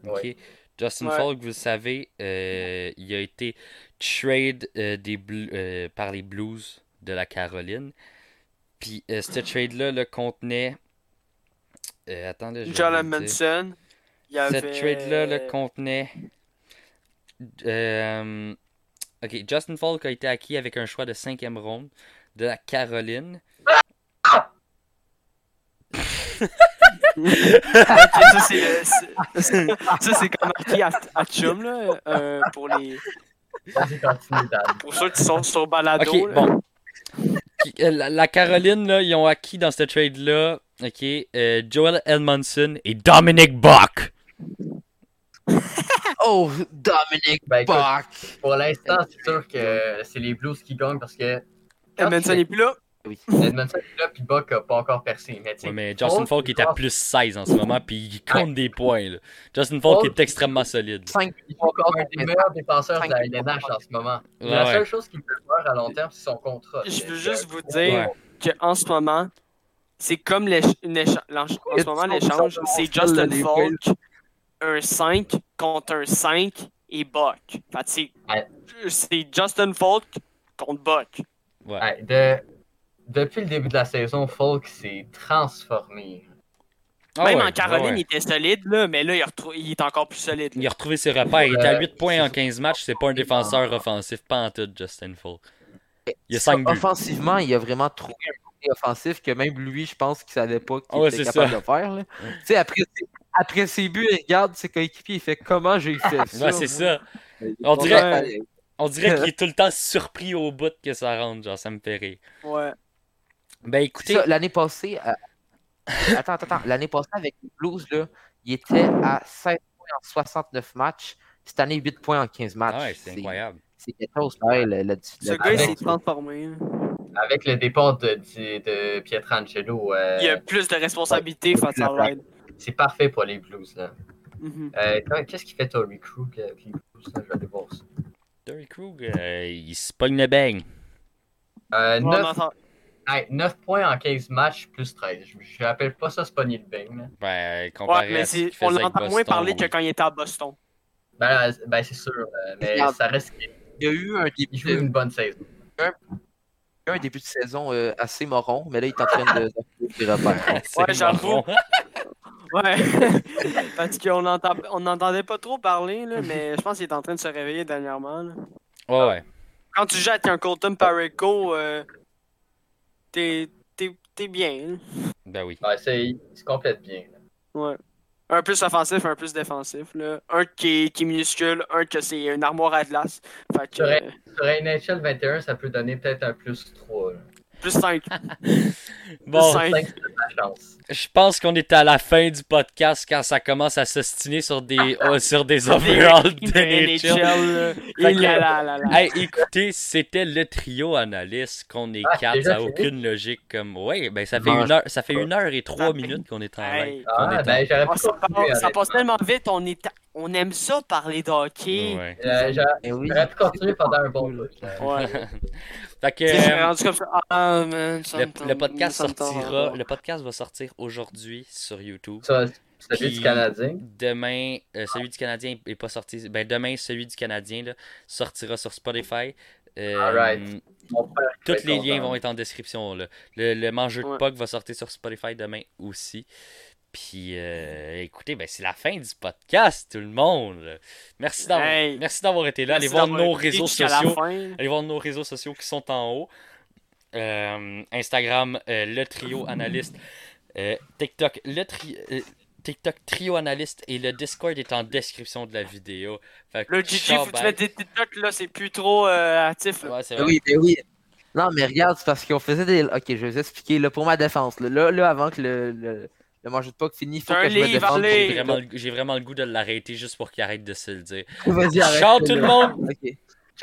Ok? Ouais. Justin Ouais. Falk, vous le savez, euh, il a été trade euh, des euh, par les Blues de la Caroline. Puis euh, ce trade-là le contenait. Euh, attendez, John. Manson. Il y avait... Cette trade-là le contenait. euh, ok, Justin Falk a été acquis avec un choix de cinquième ronde de la Caroline. Ok, ça, c'est ça, c'est comme marqué à, à Chum, là, euh, pour, les, pour ceux qui sont sur Balado. Ok, là. bon. Euh, La, la Caroline, là, ils ont acquis dans ce trade-là, ok, euh, Joel Edmondson et Dominic Buck. [LAUGHS] Oh, Dominic Ben, écoute! Pour l'instant, c'est sûr que c'est les Blues qui gagnent parce que. Edmondson n'est plus là. Edmondson est là, puis Buck a pas encore percé. Mais, Ouais, mais Justin Falk est à joueur- plus 16 en ce moment, puis il compte des points. Là. Justin Falk Falk- est extrêmement solide. 5 Il est encore un des meilleurs défenseurs de la LNH en ce moment. Ouais, la seule chose qui me fait peur à long terme, c'est son contrat. Je veux juste vous dire Ouais. qu'en ce moment, c'est comme l'éch- une écha- l'ench- en ce moment, l'échange, c'est Justin Falk, un 5 contre un 5 et Buck. Fait c'est Ouais. c'est Justin Falk contre Buck. Ouais. ouais, de- depuis le début de la saison, Falk s'est transformé. Ah Même ouais, en Caroline, ouais, ouais. il était solide, là, mais là, il, a retrou- il est encore plus solide. là. Il a retrouvé ses repères. Il est à Euh, 8 points en 15 matchs. C'est pas un défenseur offensif, pas en tout, Justin Falk. Il y a 5 buts. Offensivement, il a vraiment trouvé un côté offensif que même lui, je pense qu'il savait pas qu'il Ah ouais, était c'est capable ça. de faire. là. Tu sais, après, après ses buts, il regarde ses coéquipiers, il fait comment j'ai fait ça. Ouais, c'est ça. On dirait-. On dirait qu'il est tout le temps surpris au bout que ça rentre. Genre, ça me fait rire. Ouais. Ben écoutez, ça, l'année passée, euh, [LAUGHS] attends, attends, attends, l'année passée avec les Blues, là, il était à 16 points en 69 matchs. Cette année, 8 points en 15 matchs. ah ouais, c'est incroyable. C'est quelque chose, ouais, le, le- Ce le- gars, il s'est transformé. Avec le départ de, de, de Pietrangelo, euh, Il a plus de responsabilités face à Ryan. C'est parfait pour les Blues. Là. Mhm. Euh, Qu'est-ce qu'il fait Tory Krug avec les Blues? Là? Je vais aller voir ça. Terry Krug, euh, il se pogne le bang. Euh, On 9, entend- hey, 9 points en 15 matchs plus 13. Je, je rappelle pas ça, ni le bang. là. Ben, comparé Ouais, mais à ce qu'il c'est- on l'entend moins parler que quand il était à Boston. Ben, ben, c'est sûr, euh, mais Regarde. ça reste qu'il Il y a eu un début, une bonne saison. un début de saison euh, assez moron, mais là, il est en train de, [LAUGHS] Ouais, j'avoue. Ouais. [LAUGHS] Parce qu'on entend... on n'entendait pas trop parler, là, mais je pense qu'il est en train de se réveiller dernièrement. là. Ouais, ouais. Quand tu avec un Colton Pareko, euh, t'es t'es- t'es bien. hein. Ben oui. Ouais, c'est, il se complète bien. là. Ouais. Un plus offensif, un plus défensif. Là. Un qui est, qui est minuscule, un que c'est une armoire à glace. Fait que, vrai. euh, Sur un NHL 21, ça peut donner peut-être un plus 3. Là. Plus 5. [LAUGHS] Bon, cinq. 5, c'est de la chance. je pense qu'on est à la fin du podcast quand ça commence à s'ostiner sur des, [LAUGHS] euh, sur des overalls [LAUGHS] de NHL. Et là, là, là, là. Hey, écoutez, c'était le trio analyste qu'on est Ah, quatre, ça n'a aucune logique comme. Ouais, ben ça fait une heure, ça fait une heure et trois minutes qu'on est en live. Ah, en- ben, ça, passe, ça honnêtement. passe tellement vite, on, est on aime ça parler de hockey. Ouais. Euh, j'aurais, Eh pu continuer pendant un bon bout. Ouais. Fait que euh, rendu comme ça. Ah, man, ça me le, podcast sortira, le podcast va sortir aujourd'hui sur YouTube. Ça, celui Puis- du Canadien? Demain, euh, celui du Canadien est pas sorti. Ben demain, celui du Canadien là, sortira sur Spotify. Euh, Tous les liens vont être en description. Là. Le, le mangeur de Ouais. POC va sortir sur Spotify demain aussi. Puis, euh, écoutez, ben, c'est la fin du podcast, tout le monde. Merci d'avoir, Hey. merci d'avoir été là. Allez voir nos réseaux sociaux. Allez voir nos réseaux sociaux qui sont en haut. Euh, Instagram, euh, le trio analyste. Euh, TikTok, le tri- euh, TikTok trio analyste et le Discord est en description de la vidéo. Fait que Le Gigi, faut que tu bye. mettes des TikTok, là, c'est plus trop euh, actif. Là. Ouais, c'est vrai. Oui, ben oui. Non, mais regarde, c'est parce qu'on faisait des. Ok, je vais vous expliquer. Là, pour ma défense, là, là, là, avant que le, le, le manger de puck il faut que je me défende. allez. J'ai vraiment, le- j'ai vraiment le goût de l'arrêter juste pour qu'il arrête de se le dire. Vas-y, arrête. Ciao tout le monde!